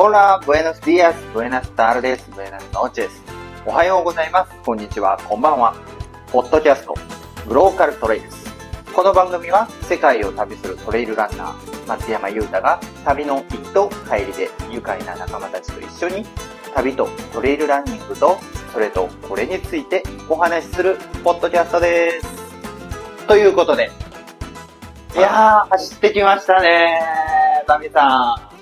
Hola, buenos días, buenas tardes, buenas noches. おはようございます。こんにちは、こんばんは。ポッドキャスト、グローカルトレイルス。この番組は世界を旅するトレイルランナー、松山優太が旅の行きと帰りで愉快な仲間たちと一緒に旅とトレイルランニングとそれとこれについてお話しするポッドキャストです。ということで、いやー、走ってきましたねタミさん。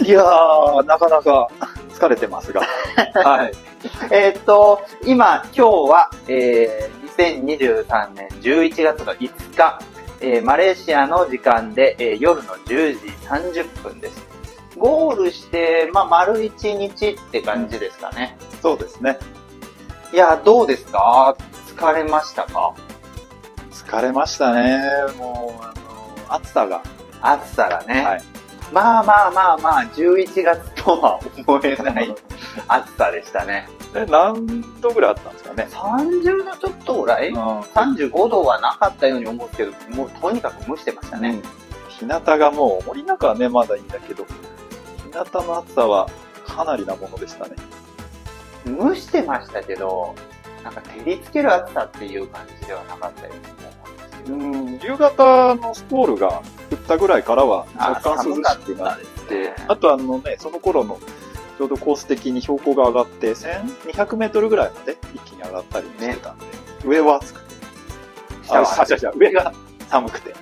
いやー、なかなか疲れてますが。はい。えーっと、今、今日は、えー、2023年11月の5日、えーマレーシアの時間で、えー夜の10時30分です。ゴールして、まあ、丸1日って感じですかね。そうですね。いや、どうですか？疲れましたか？疲れましたね。もう、あの、暑さが。暑さがね。はい。まあまあまあまあ、11月とは思えない 暑さでしたね。え何度ぐらいあったんですかね？30度ちょっとぐらい？うん ?35 度はなかったように思うけど、もうとにかく蒸してましたね。日向がもう、森の中はね、まだいいんだけど、日向の暑さはかなりなものでしたね。蒸してましたけど、なんか照りつける暑さっていう感じではなかったように思うん。夕方のスコールが降ったぐらいからは若干涼しくなってね、あとあのね、その頃のちょうどコース的に標高が上がって、1200メートルぐらいまで一気に上がったりしてたんで、上は暑くて、下はあ、違う違う上が寒くて、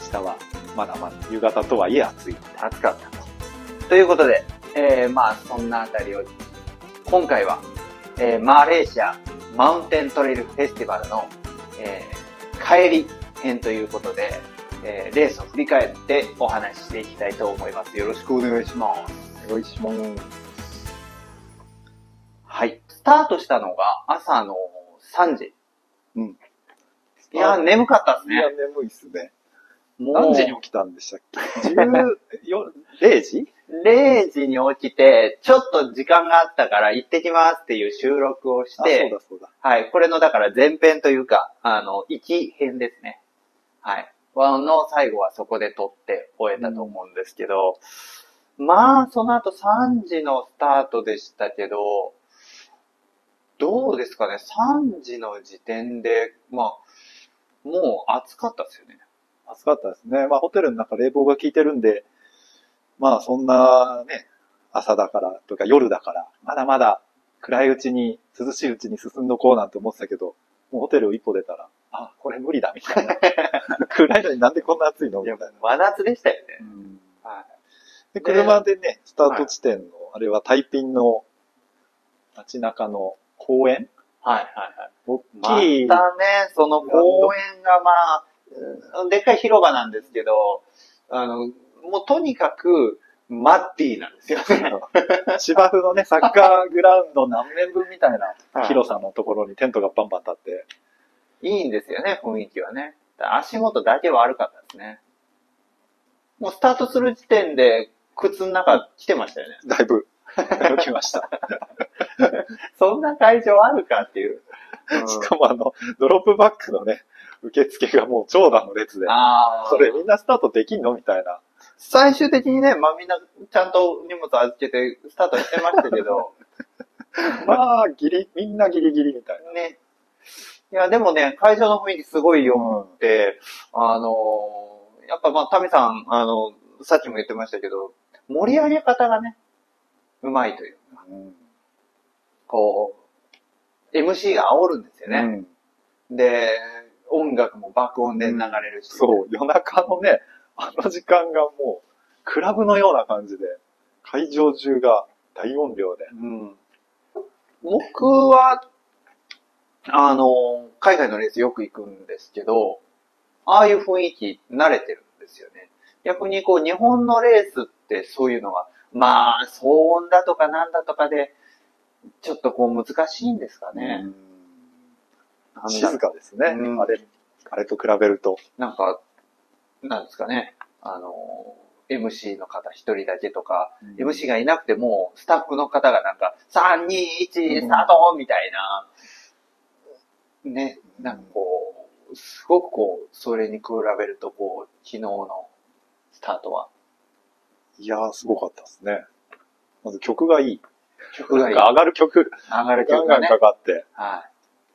下はまだまだ夕方とはいえ暑い。暑かったと。ということで、えー、まあそんなあたりを、今回は、えー、マレーシアマウンテントレイルフェスティバルの、えー、帰り編ということで、えー、レースを振り返ってお話ししていきたいと思います。よろしくお願いします。おいしいもん。はい。スタートしたのが朝の3時。うん。いや、眠かったですいや、ね。眠いっすね。何時に起きたんでしたっけ ?10、0 時？0時に起きて、ちょっと時間があったから行ってきますっていう収録をしあ、そうて、だそうだ。はい、これのだから前編というか、あの、行き編ですね。はい。ワンの最後はそこで撮って終えたと思うんですけど、まあ、その後3時のスタートでしたけど、どうですかね ?3 時の時点で、まあ、もう暑かったですよね。暑かったですね。まあホテルの中冷房が効いてるんで、まあそんなね、朝だからとか夜だから、まだまだ暗いうちに、涼しいうちに進んどこうなんて思ってたけど、もうホテルを一歩出たら、あ、これ無理だみたいな。暗いのになんでこんな暑いの？みたいな。真夏でしたよね。うんはい。で、車でね、スタート地点の、あれはタイピンの街中の公園？はいはいはい。大まきい、たね、その公園がまあ、うんでっかい広場なんですけど、あの、もうとにかく、マッティなんですよね。芝生のね、サッカーグラウンド何面分みたいなはい広さのところにテントがバンバン立って、いいんですよね、雰囲気はね。足元だけ悪かったですね。もうスタートする時点で、靴の中来てましたよね。だいぶ、だいぶ来ました。そんな会場あるかっていう。う んしかもあの、ドロップバックのね、受付がもう長蛇の列で、ああ。それみんなスタートできんのみたいな。最終的にね、まあみんなちゃんと荷物預けてスタートしてましたけど、まあ、ギリ、みんなギリギリみたいな。ね。いや、でもね、会場の雰囲気すごい良くて、あのーやっぱまあ、タミさん、あの、さっきも言ってましたけど、盛り上げ方がね、うまいというか、うんこう、MC が煽るんですよね。で、音楽も爆音で流れるし。そう、夜中のね、あの時間がもう、クラブのような感じで、会場中が大音量で。うん。僕は、あの、海外のレースよく行くんですけど、ああいう雰囲気慣れてるんですよね。逆にこう、日本のレースってそういうのは、まあ、騒音だとかなんだとかで、ちょっとこう難しいんですかね。静かですね、うんあれ、あれと比べると。なんか、なんですかね。あの、MC の方一人だけとか、MC がいなくても、スタッフの方がなんか、3、2、1、スタートみたいな、ね、なんかこう、すごくこう、それに比べるとこう、昨日のスタートは、いやー、すごかったですね。まず曲がいい。曲がいい。上がる曲、上がるガンガン曲がね。かかって。は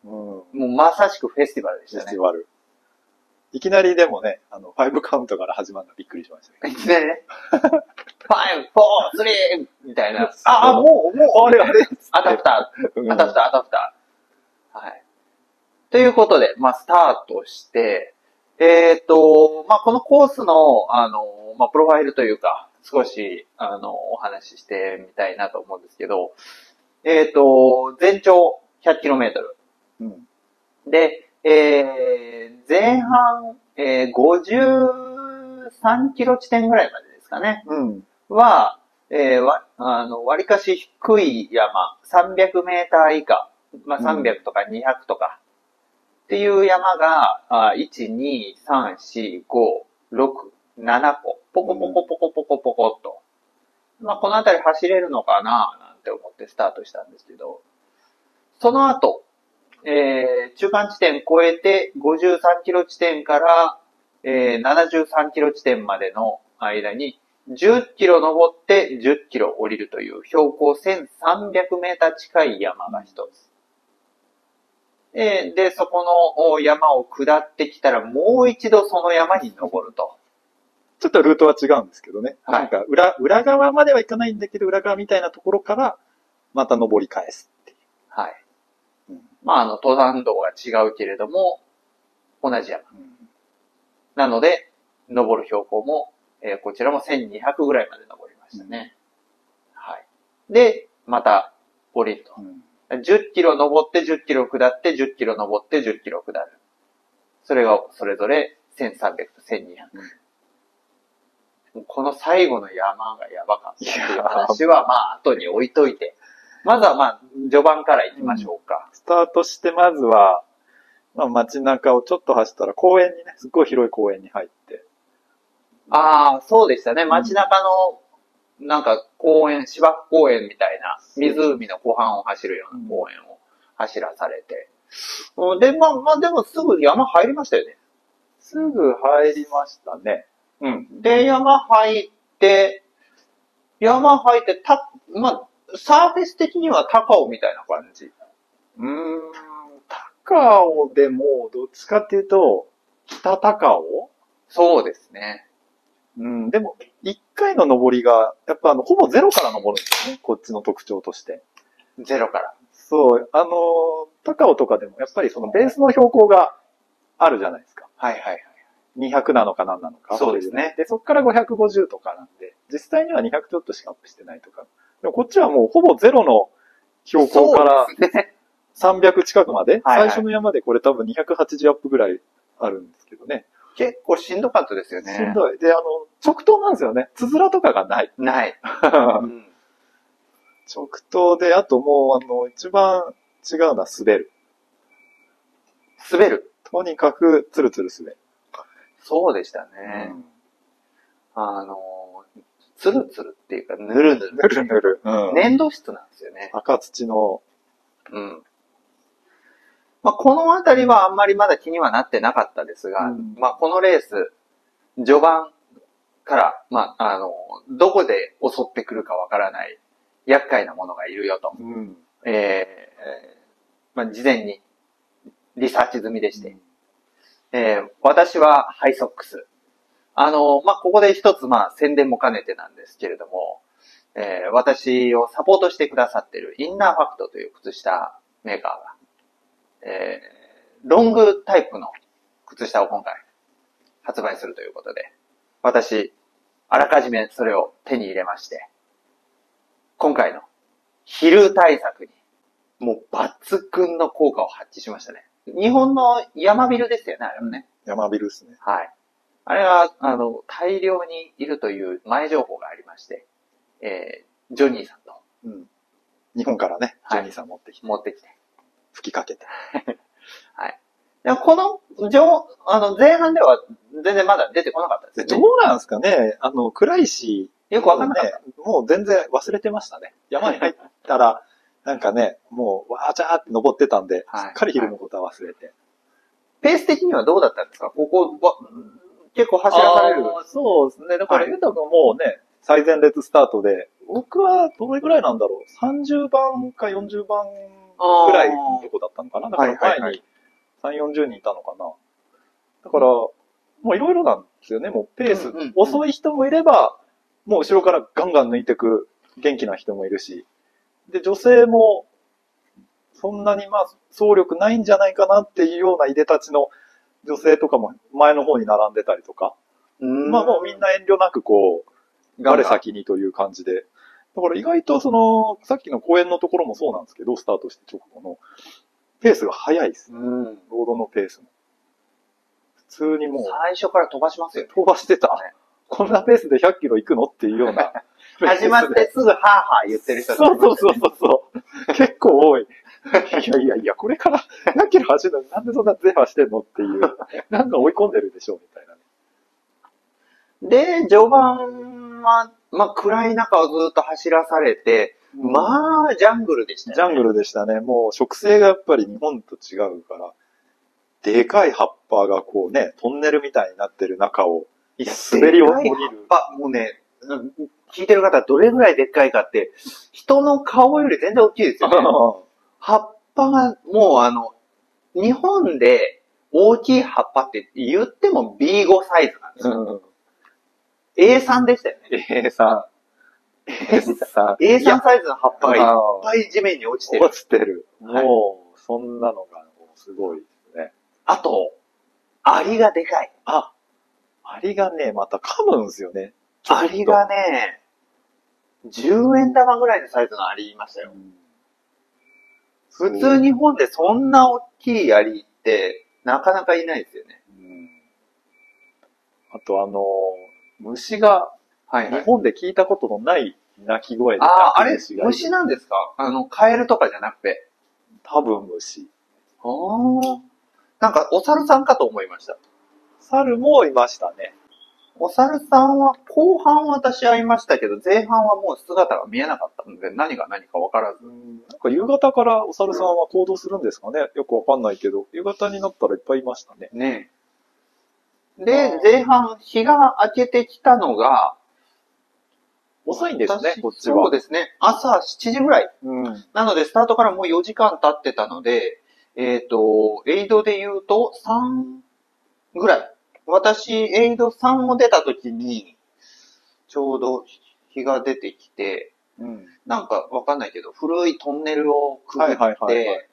い。うん。もうまさしくフェスティバルでしたねフェスティ。バル。いきなりでもね、あの、5カウントから始まるのびっくりしましたね。いきなりね、 five、four、three みたいな。あ、あ、もう、もう、あれあれアダプター、うんアダプター、アダプター。はい。ということで、まあ、スタートして、えっ、と、まあ、このコースの、あの、まあ、プロファイルというか、少し、あの、お話ししてみたいなと思うんですけど、えっ、と、全長 100km。うん。で、えー、前半、えー、53キロ地点ぐらいまでですかね。うん。は、えー、わ、あの、割かし低い山、300メーター以下、まあ、うん300とか200とか、っていう山が、あ1、2、3、4、5、6、7個、ポコポコポコポコポコっと。まあ、この辺り走れるのかな、なんて思ってスタートしたんですけど、その後、えー、中間地点超えて53キロ地点から、えー、73キロ地点までの間に、10キロ登って10キロ降りるという標高1300メーター近い山が一つ。えーで、そこのお山を下ってきたらもう一度その山に登ると。ちょっとルートは違うんですけどね。はいなんか、裏、裏側までは行かないんだけど、裏側みたいなところから、また登り返すっていう。はい。うんまあ、あの、登山道が違うけれども、同じ山。なので、登る標高も、えーこちらも1200ぐらいまで登りましたね。はい。で、また降りると。うん10キロ登って10キロ下って10キロ登って10キロ下る。それがそれぞれ1300と1200。この最後の山がやばかったっていう話はまあ後に置いといて。まずはまあ序盤から行きましょうか。スタートして、まずは、まあ、街中をちょっと走ったら公園にね、すっごい広い公園に入って。ああ、そうでしたね。街中のなんか公園、芝生公園みたいな湖の湖畔を走るような公園を走らされて。うんで、まあまあでもすぐ山入りましたよね。すぐ入りましたね。うん。で、山入って、山入って、た、まあ、サーフェス的には高尾みたいな感じ。うーん、高尾でも、どっちかっていうと、北高尾？そうですね。うん、でも、一回の登りが、やっぱあの、ほぼゼロから登るんですね。こっちの特徴として。ゼロから。そう、あのー、高尾とかでも、やっぱりそのベースの標高があるじゃないですか。はいはいはい。200なのか何なのか。そうですねで、そっから550とかなんで、実際には200ちょっとしかアップしてないとか。でもこっちはもうほぼゼロの標高からそうですね。300近くまで、はいはい最初の山でこれ多分280アップぐらいあるんですけどね。結構しんどかったですよね。しんどい。で、あの、直投なんですよね。つづらとかがない。ない。うん直投で、あともう、あの、一番違うのは滑る。滑る。とにかく、ツルツル滑る。そうでしたね。あの、ツルツルっていうか、ぬるぬる。ぬるぬる。うん。粘土質なんですよね。赤土の、うん。まあ、このあたりはあんまりまだ気にはなってなかったですが、うんまあ、このレース、序盤から、まあ、あの、どこで襲ってくるかわからない、厄介なものがいるよと、うん。えーえーまあ、事前にリサーチ済みでして、えー私はハイソックス。あの、まあ、ここで一つ、まあ、宣伝も兼ねてなんですけれども、えー私をサポートしてくださっているインナーファクトという靴下メーカーが、えーロングタイプの靴下を今回発売するということで、私、あらかじめそれを手に入れまして、今回の昼対策に、もう抜群の効果を発揮しましたね。日本の山ビルですよね、あれはね。山ビルですね。はい。あれは、あの、大量にいるという前情報がありまして、えー、ジョニーさんとうん。日本からね、ジはいョニーさん持ってきて、持ってきて。吹きかけて。はい。でもこの、上、あの、前半では全然まだ出てこなかったでですよね。どうなんですかねあの、暗いし、よくわかんなかった。ね、もう全然忘れてましたね。山に入ったら、なんかね、もう、わーちゃーって登ってたんで、はいすっかり昼のことは忘れて。ペース的にはどうだったんですか？ここ、わ結構走らされる。そうですね。だから、はいゆうたくんもうね、最前列スタートで、僕はどれぐらいなんだろう ?30 番か40番ぐらいのとこだったのかなだから前に3、40人いたのかなだから、もういろいろなんですよね。もうペース、遅い人もいれば、もう後ろからガンガン抜いてく元気な人もいるし。で、女性も、そんなにまあ、総力ないんじゃないかなっていうようないでたちの女性とかも前の方に並んでたりとか。うんまあもうみんな遠慮なくこう、我先にという感じで。だから意外とその、さっきの公演のところもそうなんですけど、スタートして直後の、ペースが速いです。うん。ロードのペースも。普通にもう、最初から飛ばしますよね。飛ばしてた。こんなペースで100キロ行くの？っていうような。始まってすぐハーハー言ってる人そうそうそうそうそう。結構多い。いやいやいや、これから100キロ走るのになんでそんなゼファしてんのっていう。なんか追い込んでるでしょ、みたいなね。で、序盤は、まあ、暗い中をずっと走らされて、まあ、ジャングルでしたよね。ジャングルでしたね。もう植生がやっぱり日本と違うから、でかい葉っぱがこうね、トンネルみたいになってる中を、滑り降りるでかい葉っぱ、もうね、うん聞いてる方どれぐらいでっかいかって、人の顔より全然大きいですよね。葉っぱが、もうあの、日本で大きい葉っぱって言っても B5 サイズなんですよ。うん A3 でしたよね。A さん。A さん。A3 サイズの葉っぱがいっあぱい地面に落ちてる。落ちてる。はいもう、そんなのが、すごいですね。あと、アリがでかい。あ、アリがね、また噛むんですよね。アリがね、10円玉ぐらいのサイズのアリいましたよ。普通日本でそんな大きいアリって、なかなかいないですよね。うんあとあの、虫が、はい日本で聞いたことのない鳴き声でああ、あれ、虫なんですか？あの、カエルとかじゃなくて。多分虫。ああ。なんか、お猿さんかと思いました。猿もいましたね。お猿さんは、後半私会いましたけど、前半はもう姿が見えなかったので、何が何かわからず。なんか夕方からお猿さんは行動するんですかね？よくわかんないけど、夕方になったらいっぱいいましたね。ねで、前半、日が明けてきたのが、遅いんですね私、こっちは。そうですね。朝7時ぐらい。うん。なので、スタートからもう4時間経ってたので、えっ、と、エイドで言うと3ぐらい。私、エイド3を出た時に、ちょうど日が出てきて、うん。なんかわかんないけど、古いトンネルをくぐって、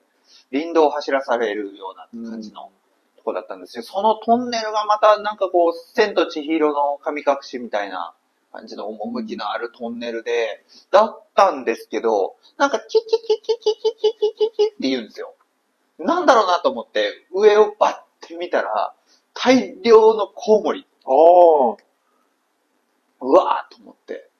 林道を走らされるような感じのとこだったんですよ。そのトンネルがまたなんかこう、千と千尋の神隠しみたいな感じの趣のあるトンネルで、だったんですけど、なんかキキキキキキキキキキって言うんですよ。なんだろうなと思って、上をバッて見たら、大量のコウモリ。ああ。うわーと思って。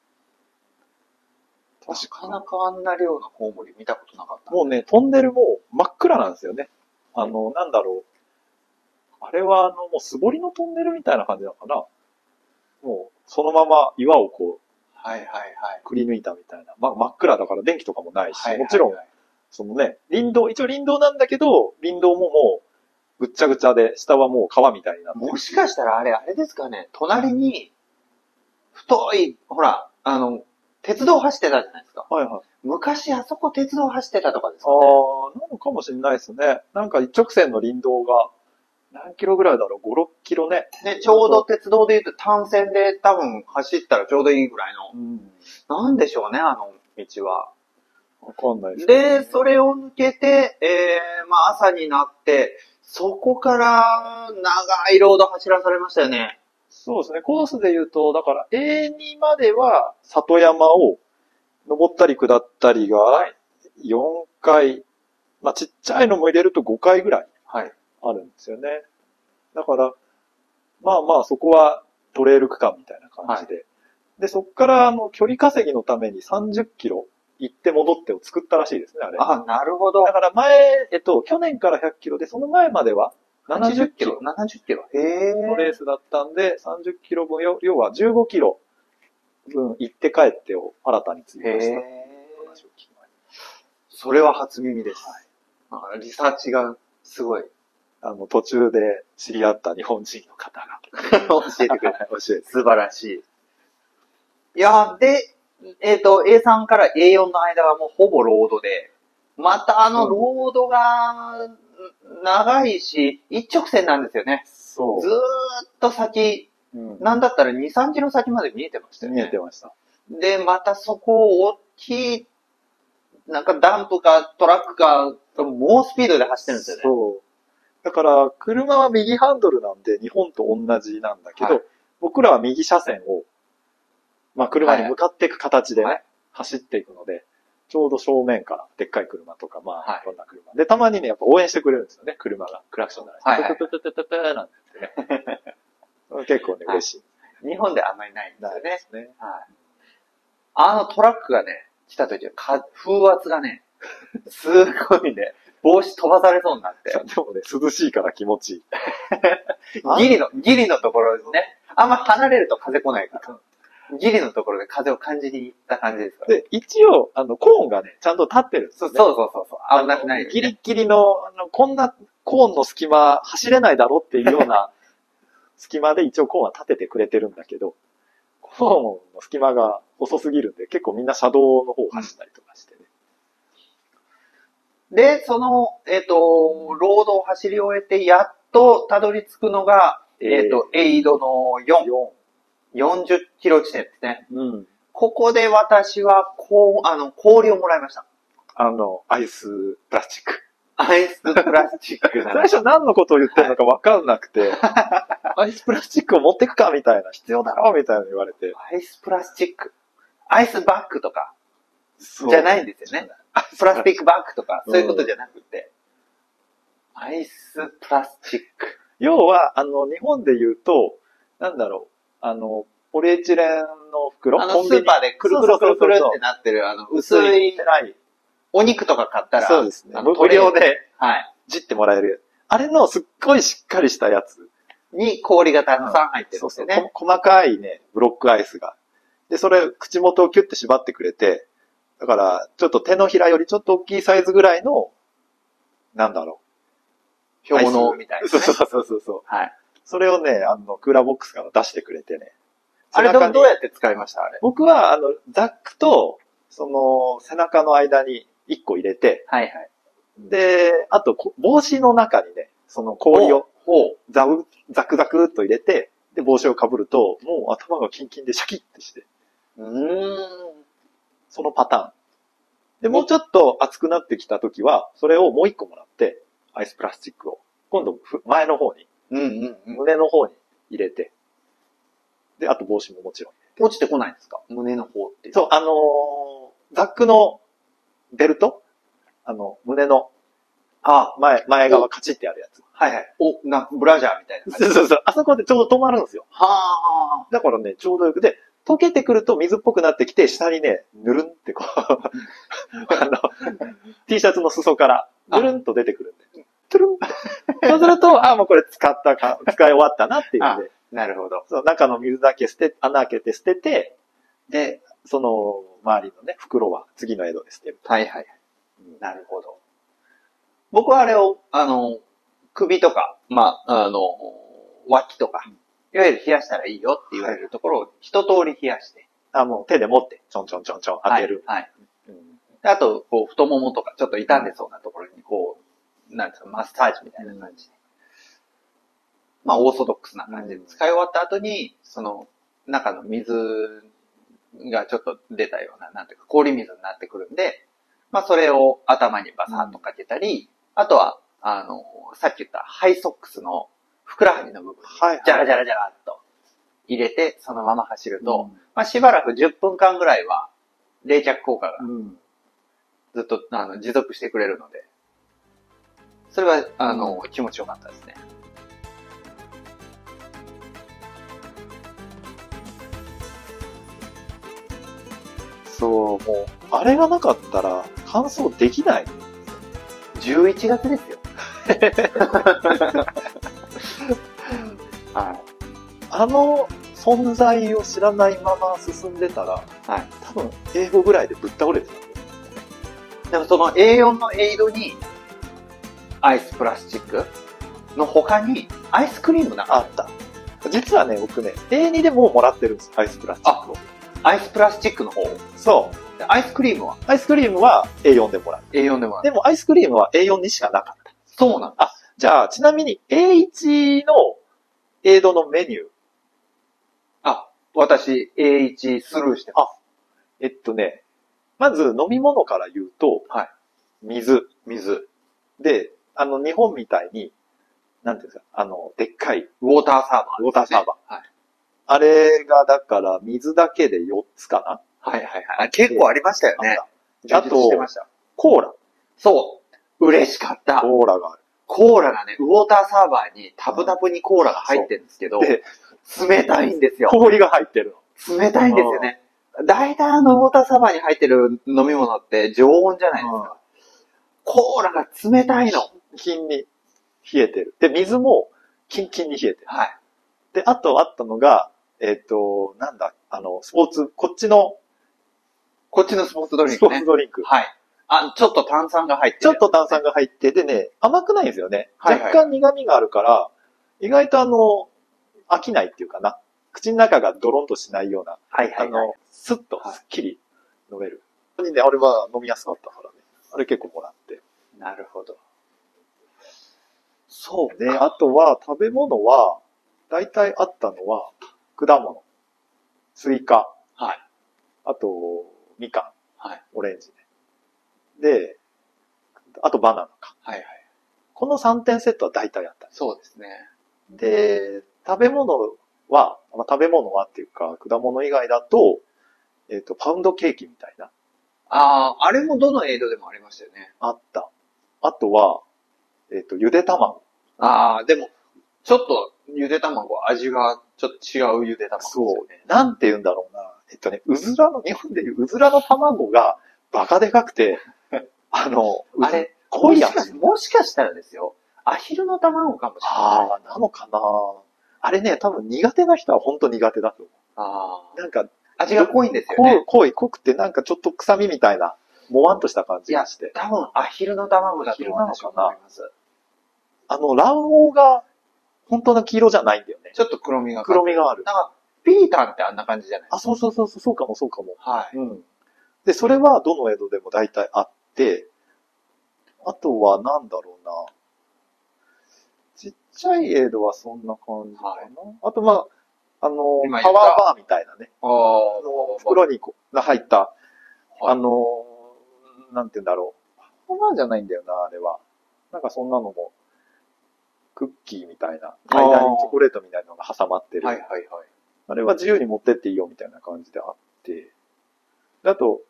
な確かなかあんな量のコウモリ見たことなかった。もうね、トンネルも真っ暗なんですよね。あの、なんだろう。あれは、あの、もう素彫りのトンネルみたいな感じなのかな。もう、そのまま岩をこう、はいはいはい。くり抜いたみたいな。ま、真っ暗だから電気とかもないし、はいはいはいもちろん、そのね、林道、一応林道なんだけど、林道ももう、ぐっちゃぐちゃで、下はもう川みたいになってるもしかしたらあれ、あれですかね、隣に、太い、ほら、あの、鉄道走ってたじゃないですか。はいはい。昔あそこ鉄道走ってたとかですかね。ああ、なのかもしれないですね。なんか一直線の林道が、何キロぐらいだろう ?5、6キロね。ね、ちょうど鉄道で言うと単線で多分走ったらちょうどいいぐらいの。うん。なんでしょうね、あの道は。わかんないですねで、それを抜けて、えー、まあ朝になって、そこから長いロード走らされましたよね。そうですね。コースで言うと、だから A2 までは里山を登ったり下ったりが4回、まあちっちゃいのも入れると5回ぐらいはい。あるんですよね。だから、まあまあそこはトレイル区間みたいな感じで。で、そこからあの距離稼ぎのために30キロ行って戻ってを作ったらしいですね、あれ。あ、なるほどだ。から前、えっと、去年から100キロで、その前までは70キロ ?70 キロ。へのレースだったんで、30キロ分、要要は15キロ分行って帰ってを新たに追加した話を聞きましそれは初耳です。あリサーチがすごい。た。あの、途中で知り合った日本人の方が 教えてくれた。教えて。素晴らしい。いや、で、えっ、と、A3 から A4 の間はもうほぼロードで、またあのロードが長いし、一直線なんですよね。そずーっと先、うんなんだったら2、3キロ先まで見えてましたよね。見えてました。で、またそこを大きい、なんかダンプかトラックか、猛スピードで走ってるんですよね。そう。だから、車は右ハンドルなんで、日本と同じなんだけど、はい僕らは右車線を、まあ、車に向かっていく形でね、はい走っていくので、ちょうど正面から、でっかい車とか、まあ、はいいろんな車。で、たまにね、やっぱ応援してくれるんですよね、車が。クラクション鳴らして。はいはいプププププププなんてね。結構ね、はい嬉しい。日本であんまりないんですよね。すね。はい。あのトラックがね、来た時はか風圧がね、すごいね、帽子飛ばされそうになって。でもね、涼しいから気持ちいい。ギリの、ギリのところですね。あんま離れると風来ないから。ギリのところで風を感じに行った感じですから。で、一応、あの、コーンがね、ちゃんと立ってるんですそうよね。そうそうそうそう。危なくないねギリギリの、あの、こんなコーンの隙間走れないだろっていうような 隙間で一応コーンは立ててくれてるんだけど、コーンの隙間が細すぎるんで結構みんな車道の方を走ったりとかしてね。で、その、えっ、と、ロードを走り終えて、やっとたどり着くのが、えっ、と、エイドの4、40キロ地点ですね。うん。ここで私は、こう、あの、氷をもらいました。あの、アイスプラスチック。アイスプラスチックな最初何のことを言ってるのか分かんなくて、アイスプラスチックを持ってくかみたいな、必要だろみたいなの言われて。アイスプラスチック。アイスバッグとか、じゃないんですよね。プラスチックバッグとか、うんそういうことじゃなくて、アイスプラスチック。要は、あの、日本で言うと、なんだろう、あの、ポリエチレンの袋？あの、コンビニ？スーパーでくるくるくるくるってなってる、あの、薄い。お肉とか買ったら、そうですね無料。ではい。じってもらえる。あれのすっごいしっかりしたやつ。に氷がたくさん入ってるんそうそう。ですよね。こ細かいね、ブロックアイスが。で、それ、口元をキュッて縛ってくれて、だから、ちょっと手のひらよりちょっと大きいサイズぐらいの、なんだろう。氷のみたいな、ね。そうそうそうそうそう。はい。それをね、あの、クーラーボックスから出してくれてね。あれどどうやって使いましたあれ？僕は、あの、ザックと、その、背中の間に1個入れて、はいはい。で、あと、こ帽子の中にね、その氷を。ザウ、ザクザクっと入れて、で、帽子をかぶると、もう頭がキンキンでシャキッてして、うーん。そのパターン。で、もうちょっと熱くなってきた時は、それをもう1個もらって、アイスプラスチックを、今度、ふ前の方に、うんうんうん。胸の方に入れて、で、あと帽子ももちろん。落ちてこないんですか？胸の方って。そう、あのーザックのベルト？あの、胸のあ前、前側カチってあるやつ。はいはい。お、な、ブラジャーみたいな感じ。そうそうそう。あそこでちょうど止まるんですよ。はあ。だからね、ちょうどよくで、溶けてくると水っぽくなってきて、下にね、ぬるんってこう、あの、T シャツの裾から、ぬるんと出てくるんで。トゥルン そうすると、あ、もうこれ使ったか、使い終わったなっていうんで、なるほど。そう中の水だけ捨て、穴開けて捨てて、で、その、周りのね、袋は次の江戸で捨てる。はいはい。なるほど。僕はあれを、あの、首とか、まあ、あの、脇とか、いわゆる冷やしたらいいよって言われるところを一通り冷やして。あ、もう手で持って、ちょんちょんちょんちょん当てる。はい。はいうんであと、こう、太ももとか、ちょっと傷んでそうなところに、こう、なんていうか、マッサージみたいな感じで。まあ、オーソドックスな感じで使い終わった後に、その、中の水がちょっと出たような、なんていうか、氷水になってくるんで、まあ、それを頭にバサッとかけたり、あとは、あの、さっき言ったハイソックスのふくらはぎの部分に、はいはいジャラジャラジャラっと入れて、そのまま走ると、うんまあ、しばらく10分間ぐらいは、冷却効果がうん。ずっとあの持続してくれるので、それは、あの、気持ちよかったですね。そう、もう、あれがなかったら、乾燥できない。11月ですよ。はい。あの存在を知らないまま進んでたら、はい。多分、英語ぐらいでぶっ倒れてた。でもその A4 のエイドに、アイスプラスチックの他に、アイスクリームなあった。実はね、僕ね、A2 でもうもらってるんです、アイスプラスチックを。アイスプラスチックの方？そう。でアイスクリームは？アイスクリームは A4 でもらう。A4 でもある。でもアイスクリームは A4 にしかなかった。そうなんだ。じゃあ、ちなみに A1 のエイドのメニュー。あ、私、A1 スルーしてます。えっとね、まず飲み物から言うと、はい水、水。で、あの、日本みたいに、なんていうんですか、あの、でっかい、ウォーターサーバー、ウォーターサーバー。はい。あれがだから水だけで4つかなはいはいはい。あ結構ありましたよね。あと。コーラ。そう。嬉しかった。コーラがある。コーラがね、ウォーターサーバーにタブタブにコーラが入ってるんですけど、で、冷たいんですよ。氷が入ってる冷たいんですよね。大体あのウォーターサーバーに入ってる飲み物って常温じゃないですの。か。コーラが冷たいの。キンに冷えてる。で、水もキンキンに冷えてる。はい。で、あとあったのが、えっ、と、なんだ、あの、スポーツ、こっちのこっちのスポーツドリンスポクね。ーツドリンク。はい。あ、ちょっと炭酸が入ってる。ちょっと炭酸が入っててね、甘くないんですよね。はいはい若干苦味があるから、意外とあの、飽きないっていうかな。口の中がドロンとしないような、はいはい、はい。あの、スッとスッキリ飲める。本当にね、あれは飲みやすかったからね。あれ結構もらって。なるほど。そうね。あとは、食べ物は、大体あったのは、果物。スイカ。はい。あと、みかん。はい。オレンジね。で、あとバナナか。はいはい。この3点セットは大体あった。そうですね。で、食べ物は、まあ、食べ物はっていうか、果物以外だと、えっ、と、パウンドケーキみたいな、ああ、あれもどのエイドでもありましたよね。あった。あとは、えっ、と、ゆで卵。ああ、でも、ちょっとゆで卵、味がちょっと違うゆで卵ですよね。なんて言うんだろうな。えっとね、うずらの、日本でいううずらの卵がバカでかくて、あの、あれ、濃い味もしかし。もしかしたらですよ、アヒルの卵かもしれない。ああ、なのかなあれね、多分苦手な人は本当苦手だと思あう。なんか、あ。味が濃いんですよ濃いね。、濃い、濃くてなんかちょっと臭みみたいな、もわんとした感じがして。多分アヒルの卵だと私は思います。あの、卵黄が本当の黄色じゃないんだよね。ちょっと黒みが。黒みがある。なんか、ピータンってあんな感じじゃない？あ、そうそうそうそう、そうかもそうかも。はい。うん。で、それはどの江戸でも大体あって、あとはなんだろうな。ちっちゃい江戸はそんな感じかな。はいあとまあ、あの、パワーバーみたいなね。ああの、袋にこが入った、はいあの、なんて言うんだろう。パワーじゃないんだよな、あれは。なんかそんなのも、クッキーみたいな、間にチョコレートみたいなのが挟まってる。はいはいはい。あれは自由に持ってっていいよみたいな感じであって。であと、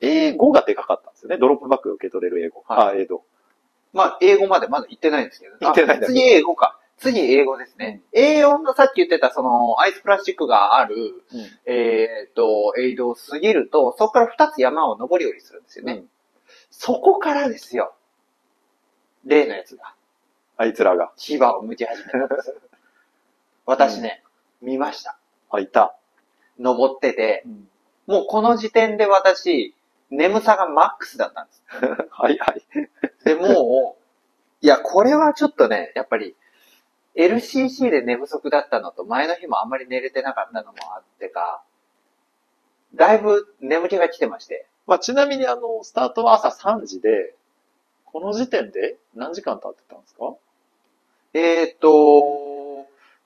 英語がでかかったんですよね。ドロップバッグ受け取れる英語。はいあ、英語。まあ、英語までまだ行ってないんですけどね。行ってないんだあ次英語か。次英語ですね。A4 のさっき言ってたそのアイスプラスチックがある、えーっと、エイドを過ぎると、そこから2つ山を登り降りするんですよね。うんそこからですよ。例のやつが、あいつらが。牙を向き始めたんです。私ね、見ました。あ、いた。登ってて、もうこの時点で私、眠さがマックスだったんです。はいはい。で、もう、いや、これはちょっとね、やっぱり、LCC で寝不足だったのと、前の日もあんまり寝れてなかったのもあってか、だいぶ眠気が来てまして。まあ、ちなみにあの、スタートは朝3時で、この時点で何時間経ってたんですか？えっ、ー、と、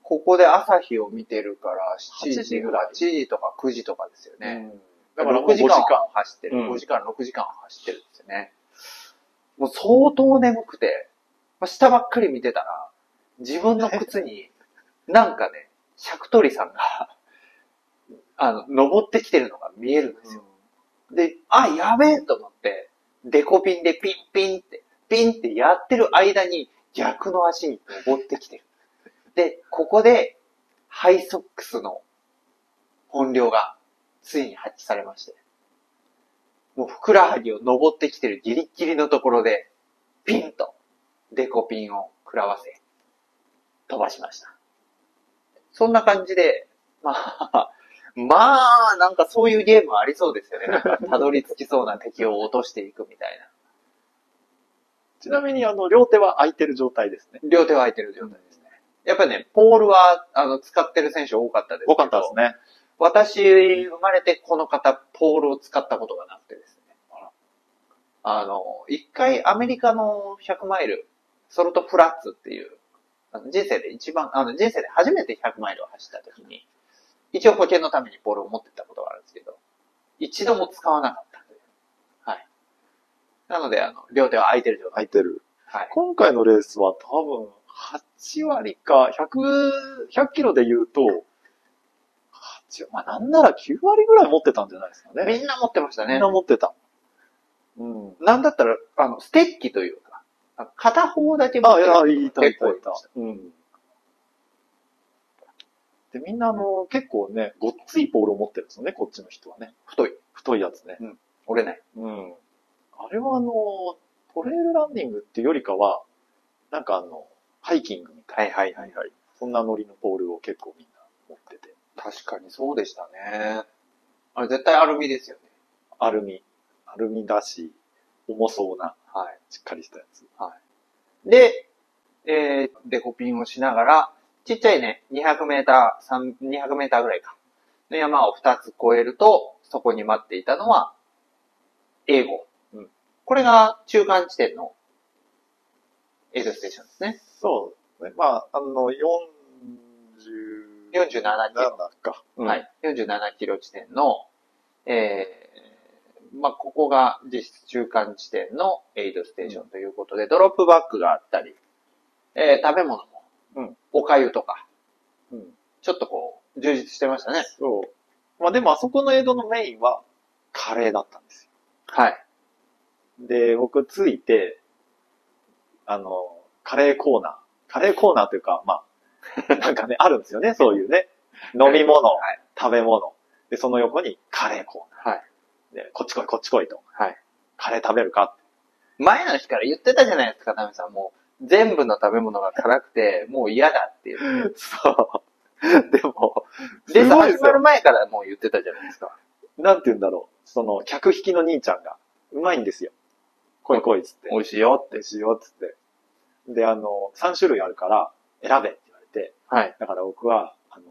ここで朝日を見てるから、7 8時時ぐらい8時とか9時とかですよね。うんだから6時間は走ってる。うん5時間、6時間は走ってるんですよね。もう相当眠くて、まあ、下ばっかり見てたら、自分の靴に、なんかね、シャクトリさんが、あの、登ってきてるのが見えるんですよ。で、あ、やべえと思って、デコピンでピンピンって、ピンってやってる間に逆の足に登ってきてる。で、ここで、ハイソックスの本領がついに発揮されまして。もうふくらはぎを登ってきてるギリッギリのところで、ピンとデコピンを食らわせ、飛ばしました。そんな感じで、まあ、まあ、なんかそういうゲームありそうですよね。たどり着きそうな敵を落としていくみたいな。ちなみにあの、両手は空いてる状態ですね。両手は空いてる状態ですね。やっぱりね、ポールは、あの、使ってる選手多かったですけど。多かったですね。私、生まれてこの方、ポールを使ったことがなくてですね。あの、一回アメリカの100マイル、ソルトフラッツっていう、あの人生で一番、あの人生で初めて100マイルを走った時に、一応保険のためにポールを持ってったことがあるんですけど、一度も使わなかった。なので、あの、両手は空いてる状態。空いてる。はい。今回のレースは多分、8割か、100、100キロで言うと、8まあなんなら9割ぐらい持ってたんじゃないですかね。みんな持ってましたねみんな。持ってた。うん。なんだったら、あの、ステッキというか、あ片方だけ持っあ、いてるや、いいた、い結た、いた構いた。。うん。で、みんなあの、結構ね、ごっついポールを持ってるんですよね、こっちの人はね。太い。太いやつね。折れない。うん。あれはあの、トレイルランニングっていうよりかは、なんかあの、ハイキングみたいはいはいはいはい。な、そんなノリのポールを結構みんな持ってて。確かにそうでしたね。あれ絶対アルミですよね。アルミ、アルミだし、重そうな、はい。しっかりしたやつ。で、えー、デコピンをしながら、ちっちゃいね、200メーター、3 200メーターぐらいか。の山を2つ越えると、そこに待っていたのは、英語。うんこれが中間地点のエイドステーションですね。そうですね。まあ、あの、40、47キロか。はい。47キロ地点の、えー、まあ、ここが実質中間地点のエイドステーションということで、ドロップバッグがあったり、えー、食べ物も、うんお粥とか、うん。ちょっとこう、充実してましたね。そう。まあでもあそこの江戸のメインはカレーだったんですよ。はい。で、僕ついて、あの、カレーコーナー。カレーコーナーというか、まあ、なんかね、あるんですよね、そういうね。飲み物、はい。食べ物。で、その横にカレーコーはい。ナー。で、こっち来い、こっち来いと。はい。カレー食べるか？前の日から言ってたじゃないですか、タミさん。もう、全部の食べ物が辛くて、もう嫌だっていう。そう。でも、レース始まる前からもう言ってたじゃないですか。なんて言うんだろう。その、客引きの兄ちゃんが、うまいんですよ。来い来いっつって。美味しいよって。美味しいよっつって。で、あの、3種類あるから、選べって言われて、はい。だから僕は、あの、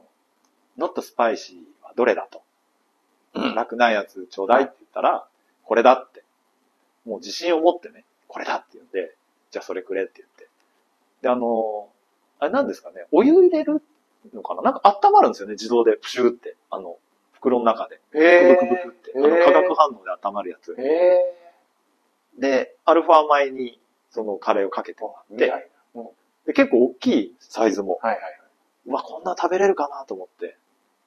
ノットスパイシーはどれだと。うん辛くないやつちょうだいって言ったら、これだって。もう自信を持ってね、これだって言うんで、じゃあそれくれって言って。で、あの、あれなんですかね、お湯入れるのかな？なんか温まるんですよね、自動でプシューって。あの、袋の中で。へブクブクブクって。あの、化学反応で温まるやつ。へえで、アルファ米にそのカレーをかけてもらって、はいで結構大きいサイズも、はいはい。うわ、こんな食べれるかなと思って、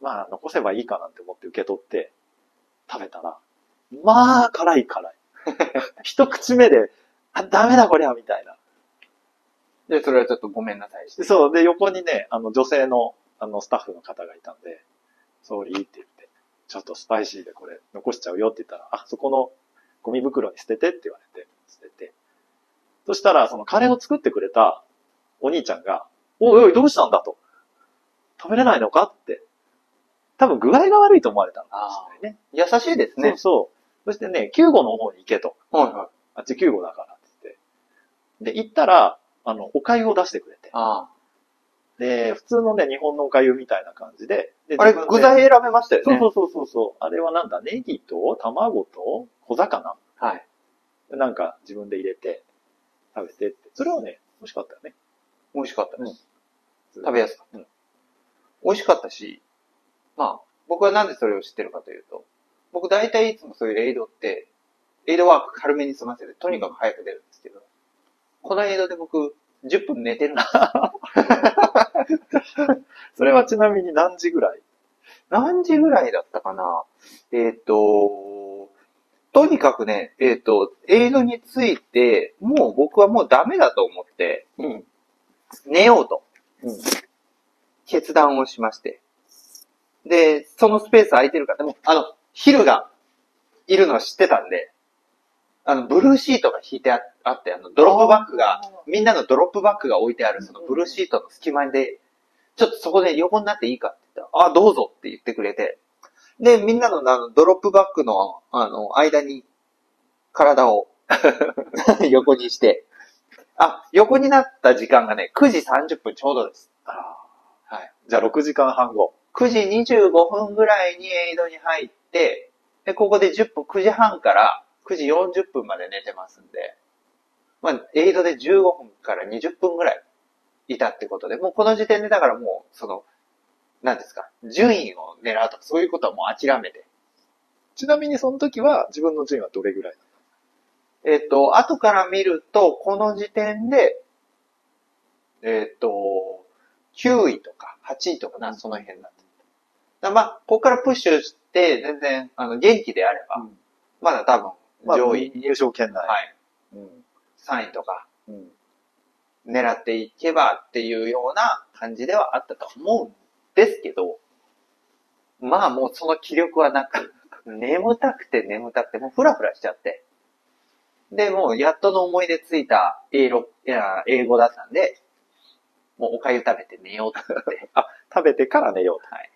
まあ、残せばいいかなって思って受け取って、食べたら、まあ、辛い辛い。一口目で、あ、ダメだこりゃ、みたいな。で、それはちょっとごめんなさいして。でそう、で、横にね、あの、女性の、あの、スタッフの方がいたんで、ソーリーって言って、ちょっとスパイシーでこれ残しちゃうよって言ったら、あ、そこのゴミ袋に捨ててって言われて、捨てて。そしたら、そのカレーを作ってくれたお兄ちゃんが、おいおい、どうしたんだと。食べれないのかって。多分具合が悪いと思われたのかもしれないね。優しいですねそう。そう。そしてね、救護の方に行けと。はいはい。あっち救護だからって言って。で、行ったら、あの、お粥を出してくれて。あで、普通のね、日本のお粥みたいな感じで。であ。あれ、具材選べましたよね。そうそうそうそうそう。あれはなんだ、ネギと卵と小魚はい。なんか自分で入れて食べてって。それはね、美味しかったよね。美味しかったです。うん食べやすかった。うん美味しかったし、まあ、僕はなんでそれを知ってるかというと、僕大体いつもそういうエイドって、エイドワーク軽めに済ませて、とにかく早く出るんですけど、このエイドで僕、10分寝てるんですよ。それはちなみに何時ぐらい？何時ぐらいだったかな？えっ、と、とにかくね、えっ、と、エイドについて、もう僕はもうダメだと思って、うん。寝ようとうん。決断をしまして。で、そのスペース空いてるから、でも、あの、ヒルがいるのは知ってたんで、あの、ブルーシートが引いてああって、あの、ドロップバッグが、みんなのドロップバッグが置いてある、そのブルーシートの隙間で、ちょっとそこで横になっていいかって言ったら、あ、どうぞって言ってくれて、で、みんなのあのドロップバッグの、あの、間に、体を 横にして、あ、横になった時間がね、9時30分ちょうどです。あはい。じゃあ6時間半後。9時25分ぐらいにエイドに入って、で、ここで10分、9時半から9時40分まで寝てますんで、まあ、エイドで15分から20分ぐらいいたってことで、もうこの時点でだからもう、その、何ですか、順位を狙うとか、そういうことはもう諦めて。ちなみにその時は自分の順位はどれぐらいえっ、と、後から見ると、この時点で、えっ、と、9位とか8位とかな、その辺だった。だまあ、ここからプッシュして、全然、あの、元気であれば、うんまだ多分、まあ上位、入賞圏内。はい、うん3位とかうん狙っていけばっていうような感じではあったと思うんですけど、まあもうその気力はなく、眠たくて眠たくて、もうフラフラしちゃって。で、もうやっとの思い出ついた英語いや英語だったんで、もうお粥食べて寝ようと思って、食べてから寝ようと。はい。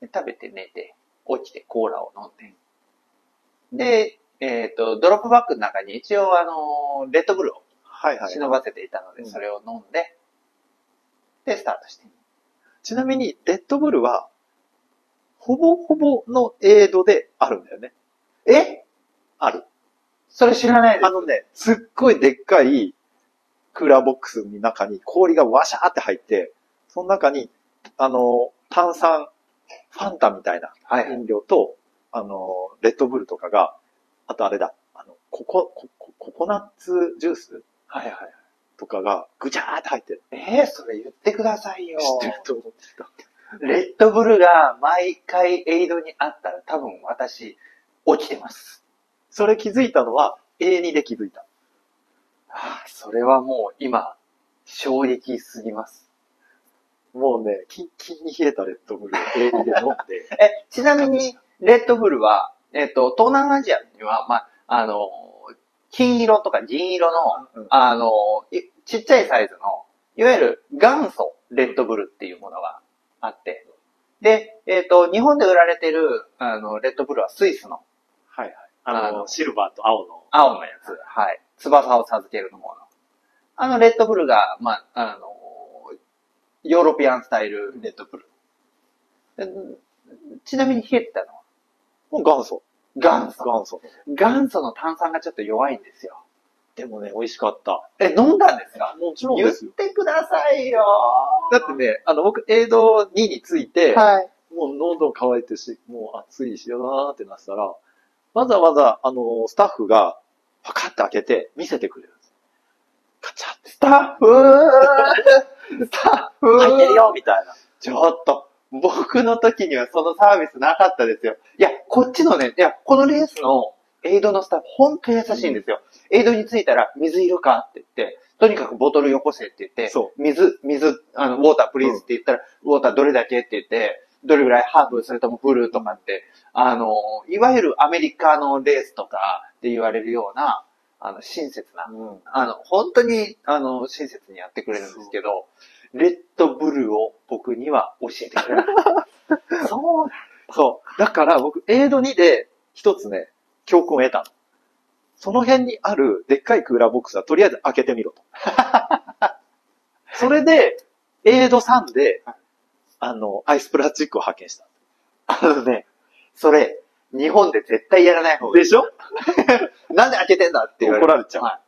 で食べて寝て、起きてコーラを飲んで。で、えっ、と、ドロップバッグの中に一応あのレッドブルをはいはい。忍ばせていたので、うんそれを飲んで、で、スタートして。ちなみに、レッドブルは、ほぼほぼのエイドであるんだよね。え？ある。それ知らないです。あのね、すっごいでっかいクーラーボックスの中に氷がワシャーって入って、その中に、あの、炭酸、ファンタみたいなはい。飲料と、あの、レッドブルとかが、あとあれだ、あの、ココ、ココココナッツジュースはいはい。とかがぐちゃーって入ってる。えー、それ言ってくださいよ。知ってると思ってた。レッドブルが毎回エイドにあったら多分私、起きてます。それ気づいたのは A2 で気づいた。はあ、それはもう今、衝撃すぎます。もうね、キンキンに冷えたレッドブルを A2 で飲んで、え、ちなみに、レッドブルは、えっ、と、東南アジアには、まあ、あの、金色とか銀色の、うんあの、いちっちゃいサイズの、いわゆる元祖レッドブルっていうものがあって、で、えっ、と、日本で売られてる、あの、レッドブルはスイスのはいはい。ああのの、シルバーと青の。青のやつ、はい。翼を授けるの方の。あのレッドブルが、まあ、あの、ヨーロピアンスタイルレッドブル。でちなみに冷えてたのはもう元祖。元祖。元祖。元祖の炭酸がちょっと弱いんですよ。でもね、美味しかった。え、飲んだんですか？もちろん言っ。てくださいよだってね、あの、僕、エイド2について、はい。もう喉乾いてし、もう暑いしよなーってなってたら、わざわざ、あの、スタッフが、パカッて開けて、見せてくれるんです。カチャって、スタッフ スタッフ入ってるよみたいな。ちょっと、僕の時にはそのサービスなかったですよ。いや、こっちのね、いや、このレースのエイドのスタッフ、ほんと優しいんですよ。エイドに着いたら、水いるかって言って、とにかくボトルよこせって言って、そ水、水、あの、ウォータープリーズって言ったら、ウォーターどれだけって言って、どれぐらいハーブ、それともフルとかって、あの、いわゆるアメリカのレースとかで言われるような、あの、親切な、うん。あの、本当に、あの、親切にやってくれるんですけど、レッドブルを僕には教えてくれなかった。そうだ。そう。だから僕、エイド2で、一つね、教訓を得たの。その辺にあるでっかいクーラーボックスはとりあえず開けてみろと。それで、エイド3で、あの、アイスプラスチックを発見した。あのね、それ、日本で絶対やらない方がいい。でしょ？なんで開けてんだって言われる。怒られちゃうは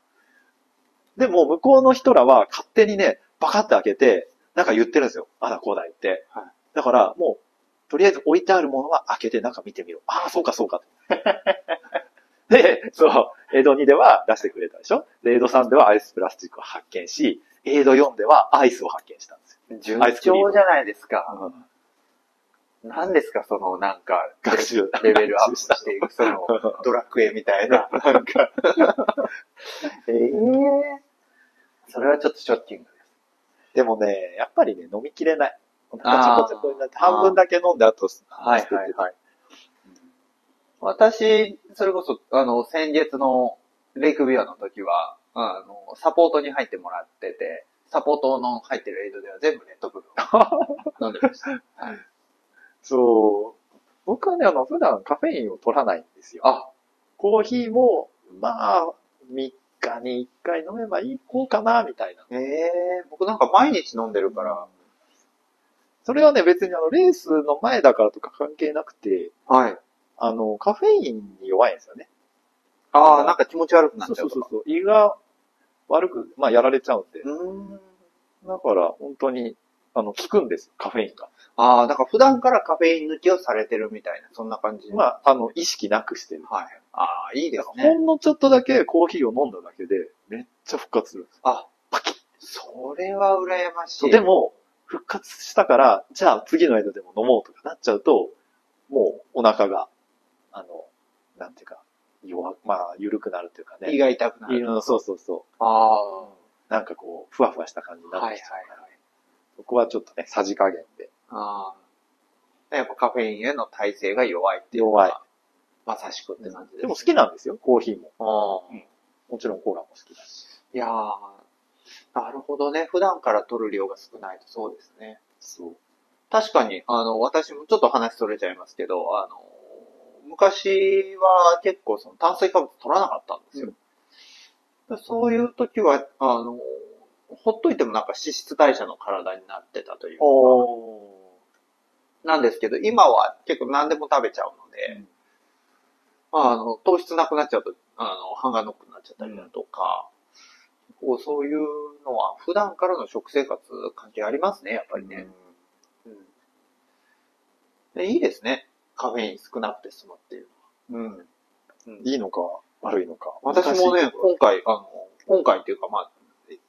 でも、向こうの人らは勝手にね、バカって開けて、なんか言ってるんですよ。あだこうだ言って。はいだから、もう、とりあえず置いてあるものは開けて中見てみろ。ああ、そうかそうか。で、そう、エイド2では出してくれたでしょ？で、エイド3ではアイスプラスチックを発見し、エイド4ではアイスを発見したんですよ。い。順調じゃないですか。何ですか、その、なんか、学習。レベルアップしていく、その、ドラクエみたいな。なんか。ええそれはちょっとショッキングでもね、やっぱりね、飲みきれない。お腹ちょこちょこになって、半分だけ飲んで、あと、はいはいはい。私、それこそ、あの、先月のレイクビアの時は、あの、サポートに入ってもらってて、サポートの入ってるエイドでは全部レッドブルを飲んでました。はい、そう。僕はね、あの、普段カフェインを取らないんですよ。あ、コーヒーも、まあ、3日に1回飲めばいいこうかな、みたいな。ええ僕なんか毎日飲んでるから、それはね、別にあの、レースの前だからとか関係なくて、はい。あの、カフェインに弱いんですよね。ああ、なんか気持ち悪くなっちゃとか。そううそうそう。胃が悪く、まあ、やられちゃうんで。うーん。だから、本当に、あの、効くんですよ、カフェインが。ああ、だから普段からカフェイン抜きをされてるみたいな、そんな感じ。まあ、あの、意識なくしてる。はい。ああ、いいですほね。んのちょっとだけコーヒーを飲んだだけで、めっちゃ復活するんです。あ、それは羨ましい。で、も、復活したから、じゃあ次の間でも飲もうとかなっちゃうと、もうお腹が、あの、なんていうか、弱、まあ、緩くなるというかね。胃が痛くなる。うんそうそうそあう。なんかこう、ふわふわした感じにあ、なっはいはいてきちゃうから、はい。そこはちょっとね、さじ加減で。ああ。やっぱカフェインへの耐性が弱いっていう弱い。まさしくって感じです、でも好きなんですよ、コーヒーも。ああ。もちろんコーラも好きだし。いやー、なるほどね。普段から取る量が少ないとそうですね。そう。確かに、あの、私もちょっと話それちゃいますけど、あの、昔は結構その炭水化物取らなかったんですよ。そういう時は、あの、ほっといてもなんか脂質代謝の体になってたというか、おなんですけど、今は結構何でも食べちゃうので、うんまあ、あの、糖質なくなっちゃうと、あの、歯がのくなっちゃったりだとか、こうそういうのは普段からの食生活関係ありますね、やっぱりね。うんでいいですね。カフェイン少なくて済むっていうのは。うん。いいのか、悪いのか。私もね、今回、あの、今回っていうかまあ、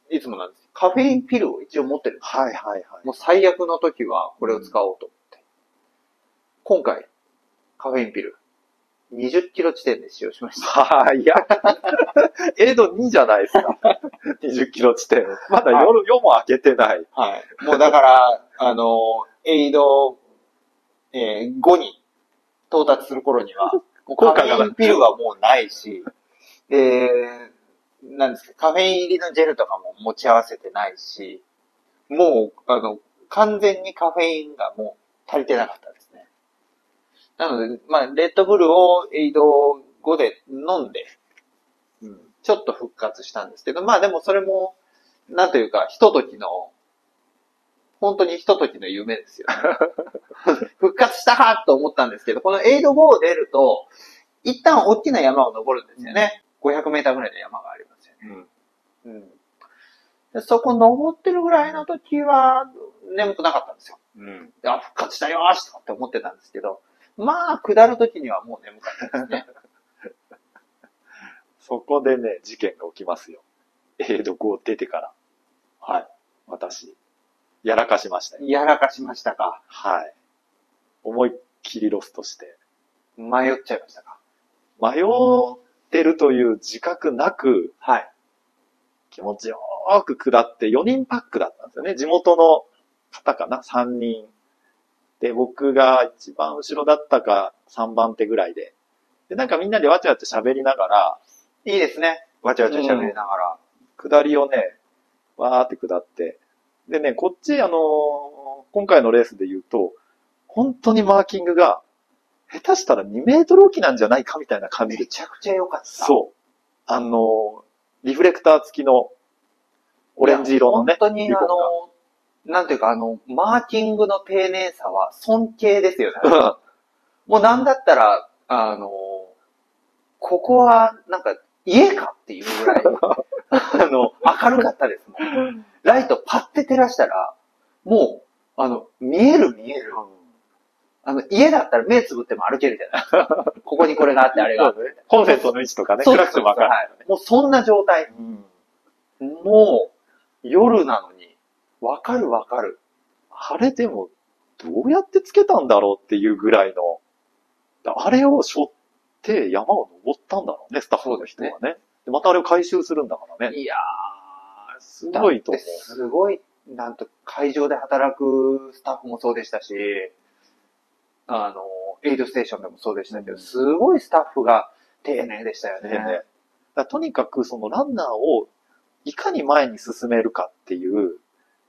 いいつもなんですカフェインピルを一応持ってるんですはいはいはい。もう最悪の時はこれを使おうと思って。今回、カフェインピル、20キロ地点で使用しました。はい、いや。エド2じゃないですか。20キロ地点。まだ夜、夜も明けてない。はい。もうだから、あの、エイド、えー5に到達する頃には、もうカフェインピルはもうないし、で、なんですか、カフェイン入りのジェルとかも持ち合わせてないし、もう、あの、完全にカフェインがもう足りてなかった。なので、まあ、レッドブルをエイド5で飲んで、うん、ちょっと復活したんですけど、まあでもそれも、なんというか、ひとときの、本当にひとときの夢ですよね。復活したかと思ったんですけど、このエイド5を出ると、一旦大きな山を登るんですよね。500メーターぐらいの山がありますよね。うん。うん。でそこ登ってるぐらいの時は、眠くなかったんですよ。うん。あ、復活したよーしとかって思ってたんですけど、まあ、下る時にはもう眠かったですね。そこでね、事件が起きますよ。エイド5出てから。はい。私、やらかしましたよ。やらかしましたかはい。思いっきりロストして。迷っちゃいましたか迷ってるという自覚なく、はい。気持ちよーく下って4人パックだったんですよね。地元の方かな ?3 人。で、僕が一番後ろだったか3番手ぐらいで。で、なんかみんなでわちゃわちゃ喋りながら、いいですね。わちゃわちゃ喋りながら。下りをね、わーって下って。でね、こっち、あのー今回のレースで言うと、本当にマーキングが、下手したら2メートル置きなんじゃないかみたいな感じで。めちゃくちゃ良かった。そう。あのーリフレクター付きの、オレンジ色のね。本当にあの、なんていうかあの、マーキングの丁寧さは尊敬ですよね。もうなんだったら、あの、ここはなんか家かっていうぐらい、あの、明るかったですもん。ライトパッて照らしたら、もう、あの、見える見える。あの、家だったら目つぶっても歩けるじゃない。ここにこれがあってあれがあって。コンセントの位置とかね、そう暗くてもわかる。はいもうそんな状態。うんもう、夜なのに、わかるわかる。あれでも、どうやってつけたんだろうっていうぐらいの、あれを背負って山を登ったんだろうね、スタッフの人はね。でまたあれを回収するんだからね。いやー、すごいと思うすごい、なんと、会場で働くスタッフもそうでしたし、あの、エイドステーションでもそうでしたけど、うんすごいスタッフが丁寧でしたよね。ね。とにかくそのランナーをいかに前に進めるかっていう。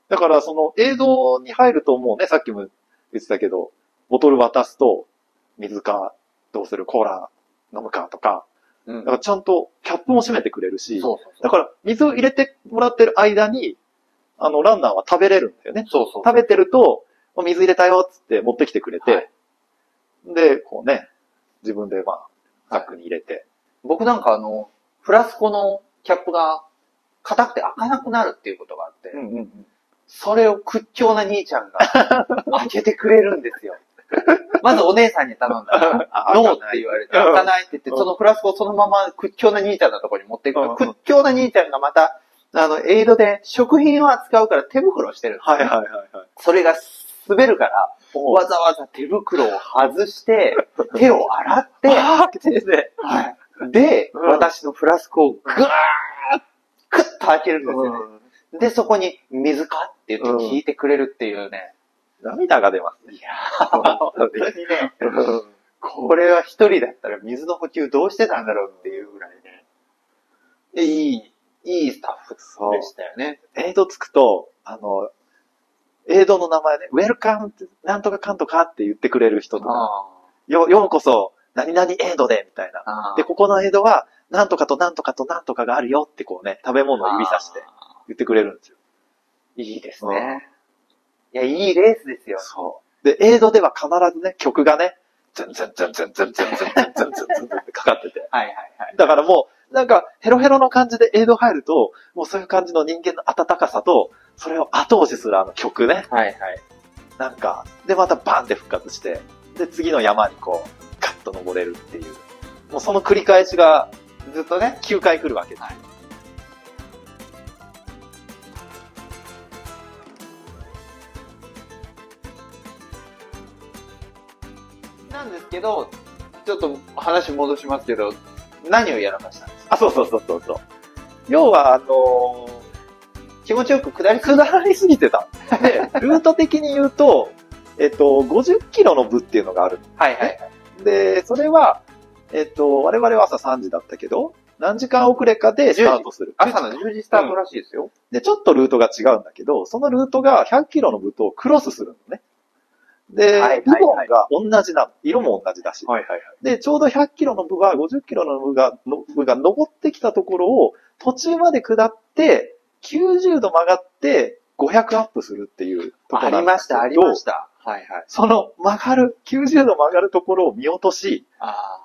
だからその映像に入るともうね、さっきも言ってたけど、ボトル渡すと水かどうする？コーラ飲むかとか、うんだからちゃんとキャップも閉めてくれるし、そうそうそう。だから水を入れてもらってる間に、あのランナーは食べれるんだよね。そうそう。食べてると、お水入れたよっつって持ってきてくれて、はいで、こうね、自分でまあ、ザックに入れて、僕なんかあの、フラスコのキャップが硬くて開かなくなるっていうことがあって、うんうんうん。それを屈強な兄ちゃんが 開けてくれるんですよ。まずお姉さんに頼んだら、あノーって言われて、開かないって言って、そのフラスコをそのまま屈強な兄ちゃんのところに持っていくうん。と、屈強な兄ちゃんがまた、あの、エイドで食品を扱うから手袋をしてるんですよ。はいはいはいはい。それが滑るから、わざわざ手袋を外して、手を洗って、で。はい。で、うん。私のフラスコをぐーっ、クッと開けるんですよね。で、そこに水か？って言って聞いてくれるっていうね。涙が出ますね。いやー、本当にね、これは一人だったら水の補給どうしてたんだろうっていうぐらいね。でいい、いいスタッフでしたよね。エイドつくと、あの、エイドの名前ね、ウェルカムなんとかかんとかって言ってくれる人とか、あよ、ようこそ、何々エイドで、みたいな。あで、ここのエイドは、なんとかとなんとかとなんとかがあるよってこうね、食べ物を指さしてあ言ってくれるんですよ。ーいいですね。いや、いいレースですよ。そう。で、エイドでは必ずね、曲がね、ズンズンズンズンズンズンズンズンズンズンズンってかかってて。はいはいはい。だからもう、なんか、ヘロヘロの感じでエイド入ると、もうそういう感じの人間の温かさと、それを後押しするあの曲ね。はいはい。なんか、で、またバンって復活して、で、次の山にこう、ガッと登れるっていう。もうその繰り返しがずっとね。9回来るわけです。はいなんですけど、ちょっと話戻しますけど、何をやらかしたんですか？あ、そうそうそうそうそう。要は、あの気持ちよく下りー、下りすぎてた。で、ルート的に言うと、えっと、50キロの部っていうのがある。はいはいはい。で、それは、えっと、我々は朝3時だったけど、何時間遅れかでスタートする。朝の10時スタートらしいですよ。で、ちょっとルートが違うんだけど、そのルートが100キロの部とクロスするのね。で、はいはいはいリボンが同じなの。色も同じだし。はいはいはい。で、ちょうど100キロの部は50キロの部が、の部が登ってきたところを途中まで下って、90度曲がって500アップするっていうところありました、ありました。はいはい。その曲がる、90度曲がるところを見落とし、あ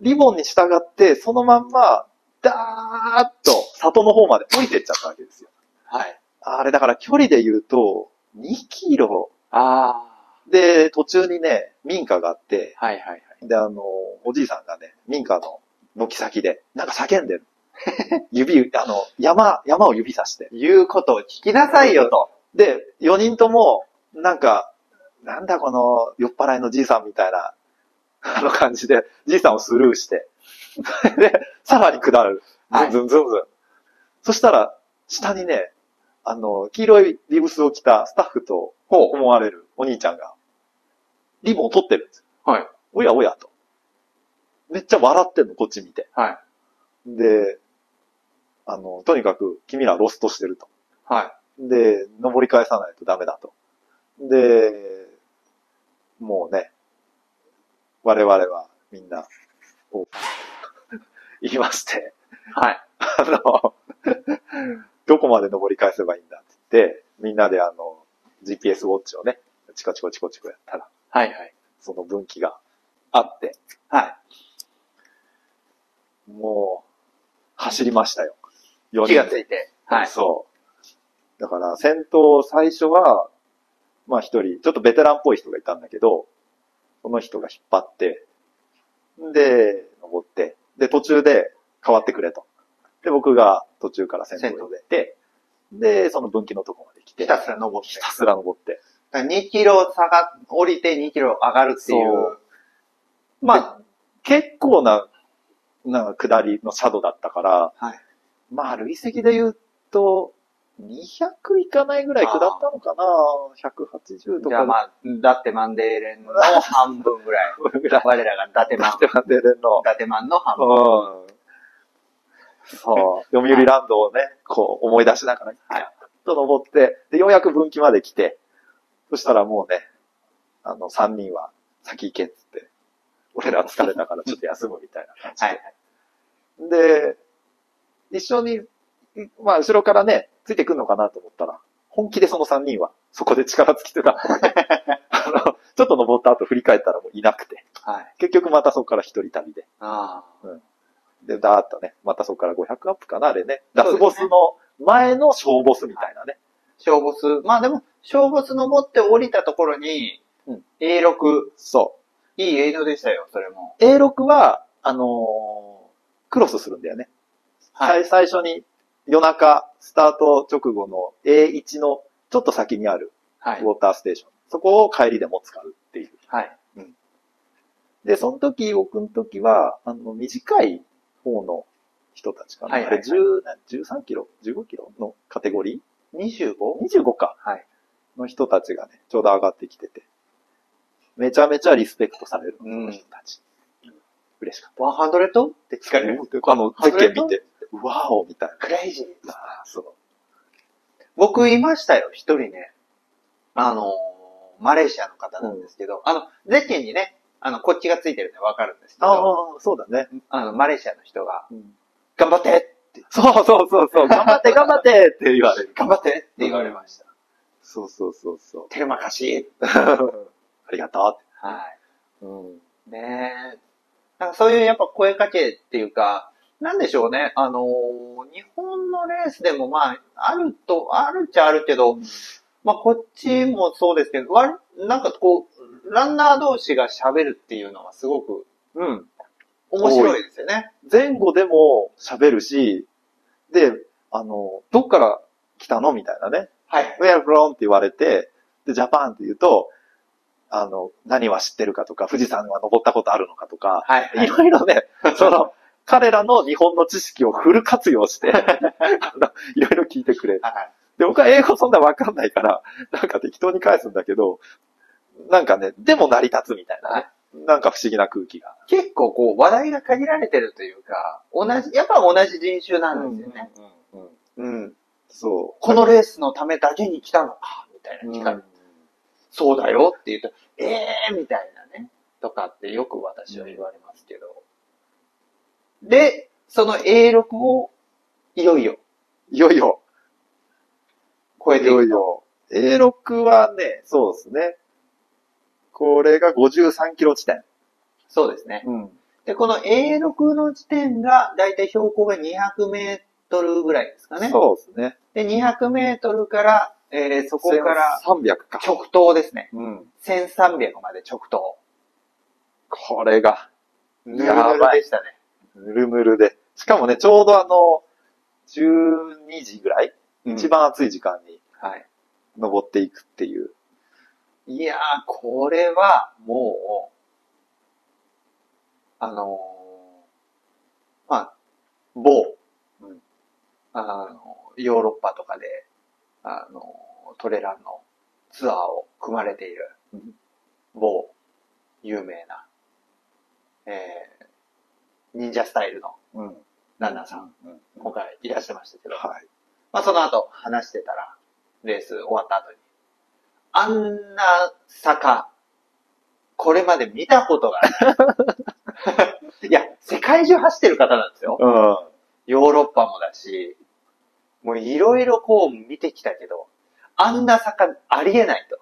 リボンに従ってそのまんま、ダーッと里の方まで降りてっちゃったわけですよ。あ。はい。あれだから距離で言うと、2キロあで、途中にね、民家があって、あ。はいはいはい。で、あの、おじいさんがね、民家の軒先で、なんか叫んでる。指、あの、山、山を指さして。言うことを聞きなさいよと。で、4人とも、なんか、なんだこの酔っ払いのじいさんみたいな、あの感じで、じいさんをスルーして、で、さらに下る。ズンズンズンズン。そしたら、下にね、あの、黄色いリブスを着たスタッフとほ思われるお兄ちゃんが、リボンを取ってるんですよ。はい。おやおやと。めっちゃ笑ってんの、こっち見て。はい。で、あの、とにかく君らロストしてると。はで、登り返さないとダメだと。で、もうね、我々はみんな、こう、言いまして、い。はい。あの、どこまで登り返せばいいんだって言って、みんなであの、GPS ウォッチをね、チコチコチコチコやったら、はいはい。その分岐があって、はい。もう、走りましたよ。4気がついて。はい。そう。だから、先頭最初は、まあ一人、ちょっとベテランっぽい人がいたんだけど、その人が引っ張って、で、登って、で、途中で変わってくれと。で、僕が途中から先頭で出て、で、その分岐のとこまで来て、ひたすら登って。ひたすら登って。2キロ下が、降りて2キロ上がるっていそうう。まあ、結構な、なんか下りのシャドウだったから、はい。まあ、累積で言うと、200いかないぐらい下ったのかな ?180 とかじゃあまあ、だってマンデーレンの半分 ぐらい。我らが伊達マン。で、マンデーレンの伊。達マンの半分。うん。そう。読売ランドをね、こう思い出しながら、ガーッと登って、で、ようやく分岐まで来て、そしたらもうね、あの、3人は先行けっつって、俺ら疲れたからちょっと休むみたいな感じで。はい。で、一緒に、まあ、後ろからね、ついてくんのかなと思ったら、本気でその3人は、そこで力尽きてた。ょっと登った後振り返ったらもういなくて、はい。結局またそこから一人旅で。あで、ダーッとね、またそこから500アップかな、あれね。ラスボスの前の小ボスみたいなね。小ボス。まあでも、小ボス登って降りたところに、うん A6、そいい映像でしたよ、それも。う。A6 は、あのークロスするんだよね。はい。最最初に夜中、スタート直後の A1 のちょっと先にあるはいウ。ォーターステーション。そこを帰りでも使うっていう。はい。で、その時、僕の時は、あの、短い方の人たちかな。はいはいはいあれ10な13キロ ?15 キロのカテゴリ 25? ー ?25 か。はい。の人たちがね、ちょうど上がってきてて。めちゃめちゃリスペクトされる、うん人たち。嬉しかっ 100? って聞た。かれる。あの、実験見て、わおみたいクレイジー。な。そう。僕いましたよ、一人ね。あのー、マレーシアの方なんですけど、あの、ゼッケンにね、あの、こっちがついてるんでわかるんですけど、ああ、そうだね。あの、マレーシアの人が、うん頑張って、そうそうそうそう、頑張って頑張ってって言われる。頑張ってって言われました。そうそうそうそう。テルマ貸し。ありがとう。はい。うん。ねえ。なんかそういうやっぱ声かけっていうか、なんでしょうね。あのー日本のレースでもまあ、あると、あるっちゃあるけど、まあこっちもそうですけど、わなんかこう、ランナー同士が喋るっていうのはすごくうん。面白いですよね。前後でも喋るし、で、あの、どっから来たの？みたいなね。はい。where from って言われて、で、ジャパンって言うと、あの、何は知ってるかとか、富士山は登ったことあるのかとか、はい。いろいろね、その、彼らの日本の知識をフル活用して、いろいろ聞いてくれる。はい。で、僕は英語そんなわかんないから、なんか適当に返すんだけど、なんかね、でも成り立つみたいなね。なんか不思議な空気が。結構こう話題が限られてるというか、同じ、やっぱ同じ人種なんですよね。うんうんうん。うん。そう。このレースのためだけに来たのか、みたいな聞かれてそうだよって言うと、ええー、みたいなね。とかってよく私は言われますけど。で、その A6 をいよいよいよいよ、超えていくと。いよいよ。A6 はね、そうですね。これが53キロ地点。そうですね。うん。で、この A6 の地点が、だいたい標高が200メートルぐらいですかね。そうですね。で、200メートルから、えー、そこから300か。直投ですね。うん。1300まで直投。これが、ぬるぬるでしたね。ぬるぬるで。しかもね、ちょうどあの、12時ぐらい、一番暑い時間にはい。登っていくっていう。いやー、これは、もう、あのーまあ、某、うんあの、ヨーロッパとかで、あの、トレランのツアーを組まれている、某、有名な、えー、忍者スタイルのうん。ランナーさん、うん。今回いらっしゃいましたけど、はい。まあその後話してたら、レース終わった後に、あんな坂、これまで見たことがない。いや、世界中走ってる方なんですよ。うん。ヨーロッパもだし、もういろいろこう見てきたけど、あんな坂ありえないと。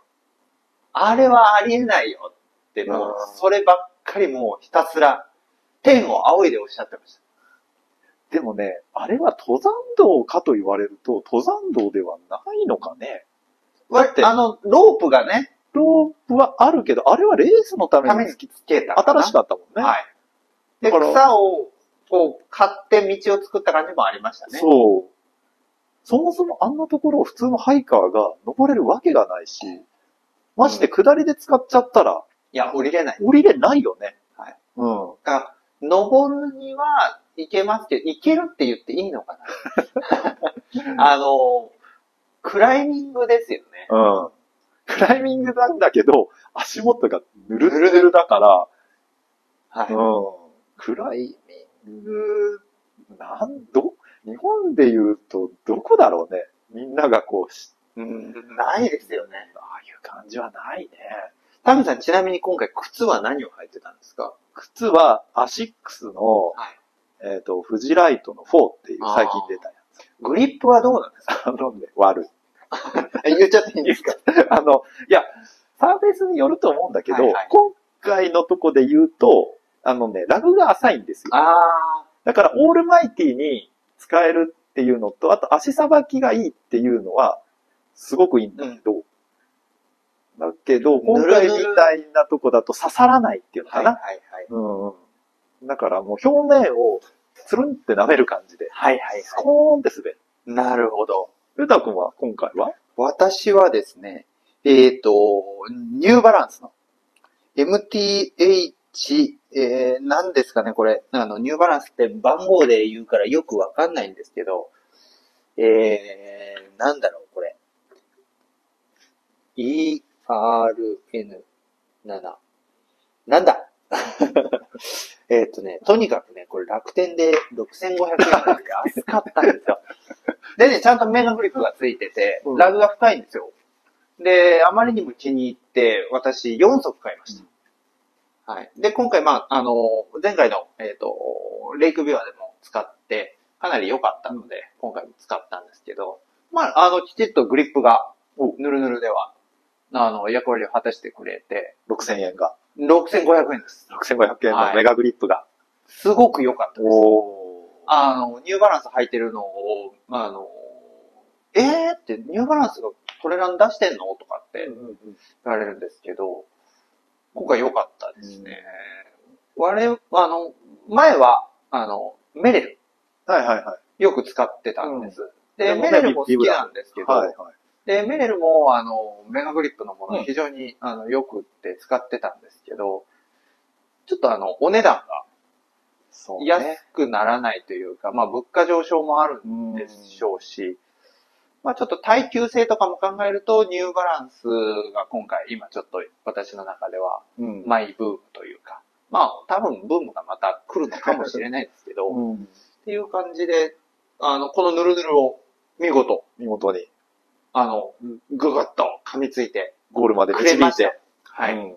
あれはありえないよって、もううんそればっかりもうひたすら天を仰いでおっしゃってました。でもね、あれは登山道かと言われると、登山道ではないのかね。だってあの、ロープがね、ロープはあるけど、あれはレースのためためににつけたかな。新しかったもんね。はい。で、だから草を、こう、買って道を作った感じもありましたね。そう。そもそもあんなところを普通のハイカーが登れるわけがないし、まして下りで使っちゃったら、いや、降りれない。降りれないよね。はい。うん。だから、登るには行けますけど、行けるって言っていいのかな あの、クライミングですよね。うん。クライミングなんだけど、足元がぬるぬるだから、はい。うん。クライミング、なん、ど、日本で言うと、どこだろうね。みんながこうし、うん、ないですよね。ああいう感じはないね。タミさん、ちなみに今回靴は何を履いてたんですか？靴はアシックスの、はい。えっ、と、フジライトの4っていう最近出たやグリップはどうなんですか？つ。あのね、悪い。言っちゃっていいんですか？あの、いや、サーフェスによると思うんだけど、はいはい今回のとこで言うと、あのね、ラグが浅いんですよ。あだから、オールマイティに使えるっていうのと、あと足さばきがいいっていうのは、すごくいいんだけど、だけど、今回みたいなとこだと刺さらないっていうのかな。いはいはい。うんうん。だからもう表面をつるんって舐める感じで、はいはいスコーンって滑る。なるほど。ゆうたくんは今回は？私はですね、えっ、と、ニューバランスの MTH、えー、何ですかね、これ。あの、ニューバランスって番号で言うからよくわかんないんですけど、えー、なんだろう、これ。ERN7。なんだ？えっとね、とにかくね、これ楽天で6500円なんで 安かったんですよ。でね、ちゃんとメガグリップがついててうん、ラグが深いんですよ。で、あまりにも気に入って、私4足買いました。はい。で、今回、まあ、あの、前回の、えっ、と、レイクビュアでも使って、かなり良かったので、今回も使ったんですけど、まあ、あの、きちっとグリップが、ぬるぬるでは、あの、役割を果たしてくれて、6000円が。6500円です。6500円のメガグリップが。すごく良かったです。あの、ニューバランス履いてるのを、あの、えー？って、ニューバランスがトレラン出してんの？とかって言われるんですけど、今回良かったですね。我々、あの、前は、あの、メレル、はいはいはい。よく使ってたんです。で、でもねメレルも好きなんですけど、はいはい。で、メレルも、あの、メガグリップのもうんの非常に、あの、よくって使ってたんですけど、ちょっとあの、お値段がそう安くならないというか、まあ、物価上昇もあるんでしょうし、まあ、ちょっと耐久性とかも考えると、ニューバランスが今回、今ちょっと私の中では、うん。マイブームというか、まあ、多分ブームがまた来るのかもしれないですけど、っうん。ていう感じで、あの、このヌルヌルを見事、見事にあの、ぐぐっと噛みついて、ゴールまで導いて。。はい。うん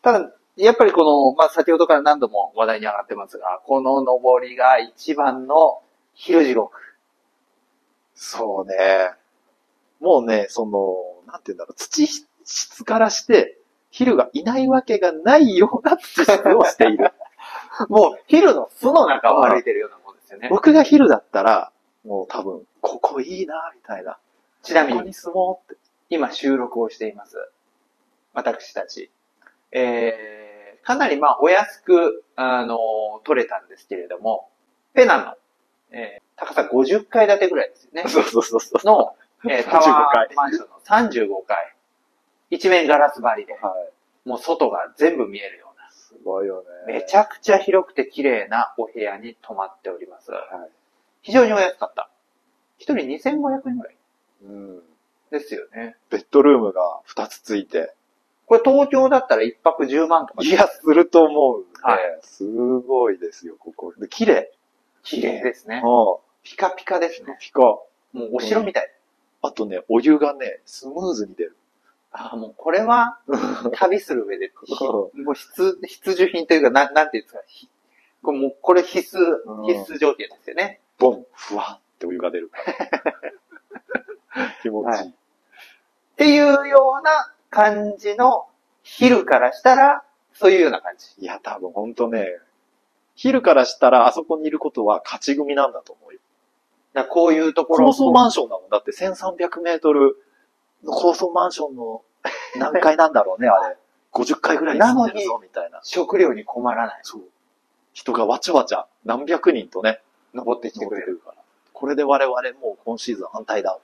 ただ、やっぱりこの、まあ、先ほどから何度も話題に上がってますが、この登りが一番の昼地獄。そうね。もうね、その、なんて言うんだろう、土質からして、ヒルがいないわけがないような土質をしている。もう、昼の巣の中を歩いてるようなもんですよね。僕がヒルだったら、もう多分、ここいいな、みたいな。ちなみに。今収録をしています。私たち。えー、かなりまあ、お安く、あの、取れたんですけれども、ペナの、えー、高さ50階建てぐらいですよね。そうそうそうそう。の、えー、タ35ワ階ーマンションの35階。一面ガラス張りで、はい。もう外が全部見えるような。すごいよね。めちゃくちゃ広くて綺麗なお部屋に泊まっております。はい。非常にお安かった。一人2500円ぐらいうん。ですよね。ベッドルームが2つついて。これ東京だったら一泊10万とか。いや、すると思う、ね。はいすごいですよ、ここ。で、綺麗。綺麗ですね。うピカピカですん。ね。ピカ。もうお城みたい。あとね、お湯がね、スムーズに出る。ああ、もうこれは旅する上で、もう必、必需品というか、ななんていうんですか。ひこれもうこれ必須、うん必須条件ですよね。ボン、ふわってお湯が出る。気持ちいい。っていうような感じの昼からしたら、そういうような感じ。いや、多分ほんとね、昼からしたらあそこにいることは勝ち組なんだと思うよ。だこういうところ。高層マンションだもん。だって1300メートルの高層マンションの 何階なんだろうね、あれ。50階ぐらい住んでるぞ、みたいな。食料に困らない。そう。人がわちゃわちゃ何百人とね、登ってきてくれる。から。これで我々もう今シーズン反対だ、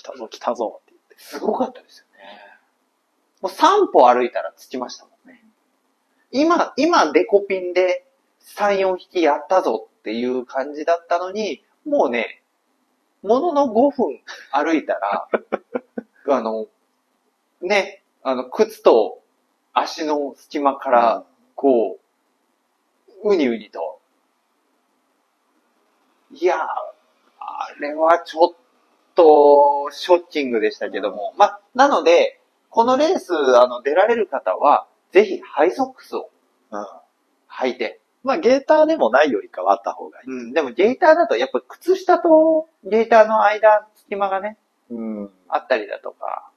来たぞ、来たぞ、って言って。すごかったですよね。もう3歩歩いたら着きましたもんね。今、今デコピンで3、4匹やったぞっていう感じだったのに、もうね、ものの5分歩いたら、あの、ね、あの、靴と足の隙間から、こう、うにうにと。いやー、あれはちょっと、ショッキングでしたけども。まあ、なので、このレース、あの、出られる方は、ぜひハイソックスをうん。履いて。まあ、ゲーターでもないよりかはあった方がいい。うん、でもゲーターだと、やっぱ靴下とゲーターの間、隙間がね、うん。あったりだとか、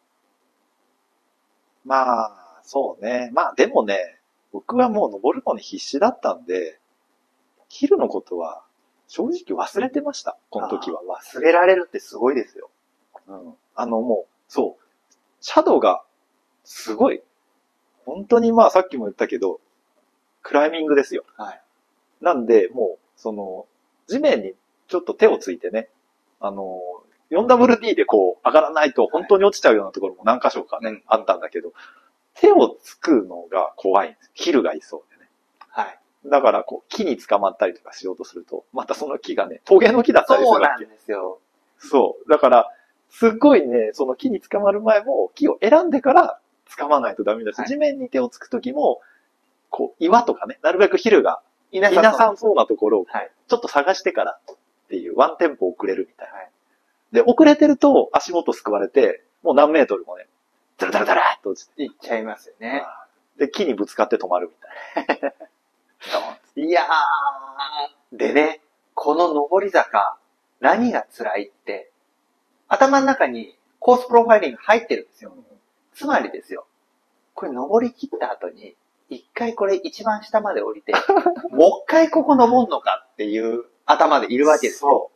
まあ、そうね。まあでもね、僕はもう登るのに必死だったんで、切るのことは正直忘れてました、この時は。忘れられるってすごいですよ。うん。あのもう、そう。シャドウがすごい。本当にまあさっきも言ったけど、クライミングですよ。はい。なんで、もう、その、地面にちょっと手をついてね、あの、4WD でこう上がらないと本当に落ちちゃうようなところも何箇所かね、うんあったんだけど、手をつくのが怖いんです。ヒルがいそうで。だからこう木に捕まったりとかしようとすると、またその木がね、トゲの木だったりすそうなんるわけ。ですよ。そう。だから、すっごいね、その木に捕まる前も木を選んでから捕まないとダメだし、はい地面に手をつくときも、こう岩とかね、なるべくヒルが皆皆さんそうなところをはい。ちょっと探してからっていう、ワンテンポ遅れるみたいな。はいで、遅れてると足元すくわれて、もう何メートルもね、ダラダラダラっと落ちて、いっちゃいますよね。で、木にぶつかって止まるみたいな。いやー、でね、この上り坂、何が辛いって、頭の中にコースプロファイリング入ってるんですよ。つまりですよ、これ登り切った後に、一回これ一番下まで降りて、もう一回ここ登んのかっていう頭でいるわけですよ。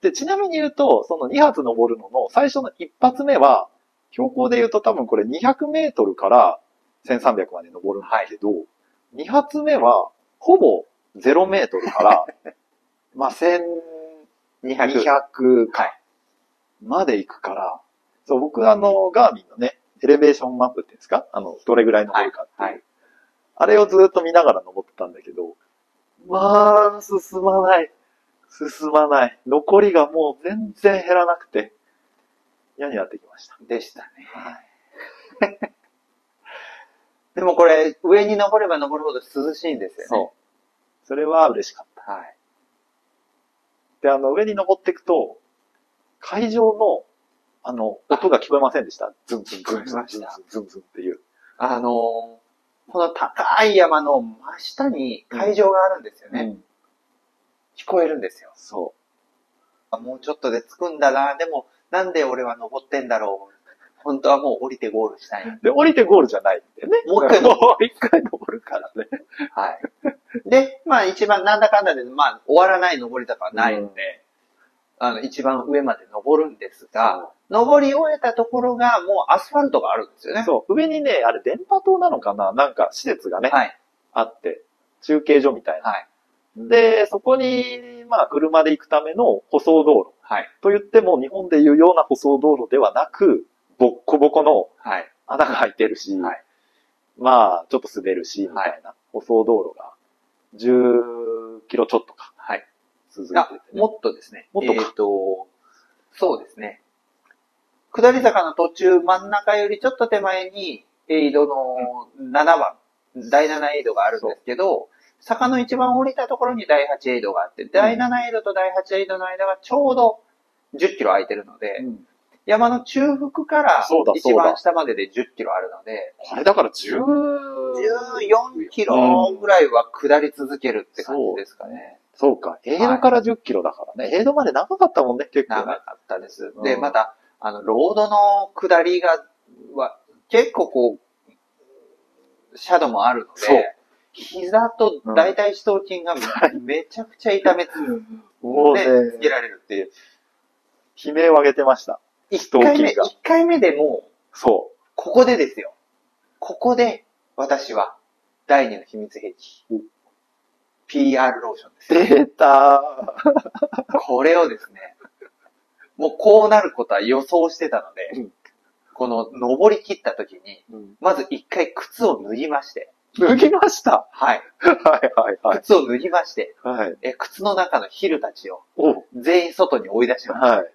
で、ちなみに言うと、その2発登るのの最初の1発目は、標高で言うと多分これ200メートルから1300まで登るんだけど、2発目はほぼ0メートルから、まあ、1200 200。かまで行くから、そう、僕あの、ガーミンのね、エレベーションマップっていうんですか？あの、どれぐらい登るかっていう。はいはいあれをずっと見ながら登ってたんだけど、まあ、進まない。進まない。残りがもう全然減らなくて、嫌になってきました。でしたね。でもこれ、上に登れば登るほど涼しいんですよね。そう。それは嬉しかった。はい。で、あの、上に登っていくと、会場の、あの、音が聞こえませんでした。ズンズン、ズンズン、ズンズン、ズンっていう。あの、この高い山の真下に会場があるんですよね。うん、聞こえるんですよ。そう。もうちょっとで着くんだな。でも、なんで俺は登ってんだろう。本当はもう降りてゴールしたい。う。で、降りてゴールじゃないんでね。もう一回もう 一回登るからね。はい。で、まあ一番なんだかんだで、まあ終わらない登り坂はないので、あの、一番上まで登るんですが、登り終えたところがもうアスファルトがあるんですよね。そう。上にね、あれ電波塔なのかな？なんか施設がね、はい。あって、中継所みたいな。はい。で、そこに、まあ、車で行くための舗装道路。はい。と言っても、日本でいうような舗装道路ではなく、ボッコボコのはい。穴が開いてるし、はいまあ、ちょっと滑るし、みたいな舗装道路が、10キロちょっとか、はい。続いてて、あ、ね。もっとですね。もっとかえっ、と、そうですね。下り坂の途中真ん中よりちょっと手前に、エイドの7番、第7エイドがあるんですけど、坂の一番降りたところに第8エイドがあって、第7エイドと第8エイドの間がちょうど10キロ空いてるので、うん山の中腹からそうだ一番下までで10キロあるので、これだから10、14キロぐらいは下り続けるって感じですかね。そうか、エイドから10キロだからね。エイドまで長かったもんね、結構ね。長かったです。うんで、また、あの、ロードの下りが、は、結構こう、シャドウもあるのそうで、膝と大腿四頭筋がめちゃくちゃ痛めつ もうで、つけね、られるっていう。悲鳴を上げてました。一回目、一回目でもう、そここでですよ。ここで、私は、第二の秘密兵器お。PR ローションです。う。出たこれをですね、もうこうなることは予想してたので、うんこの登り切った時に、うんまず一回靴を脱ぎまして、脱ぎました。はい。はいはいはい。靴を脱ぎまして、はい。え靴の中のヒルたちをお全員外に追い出しました。はい。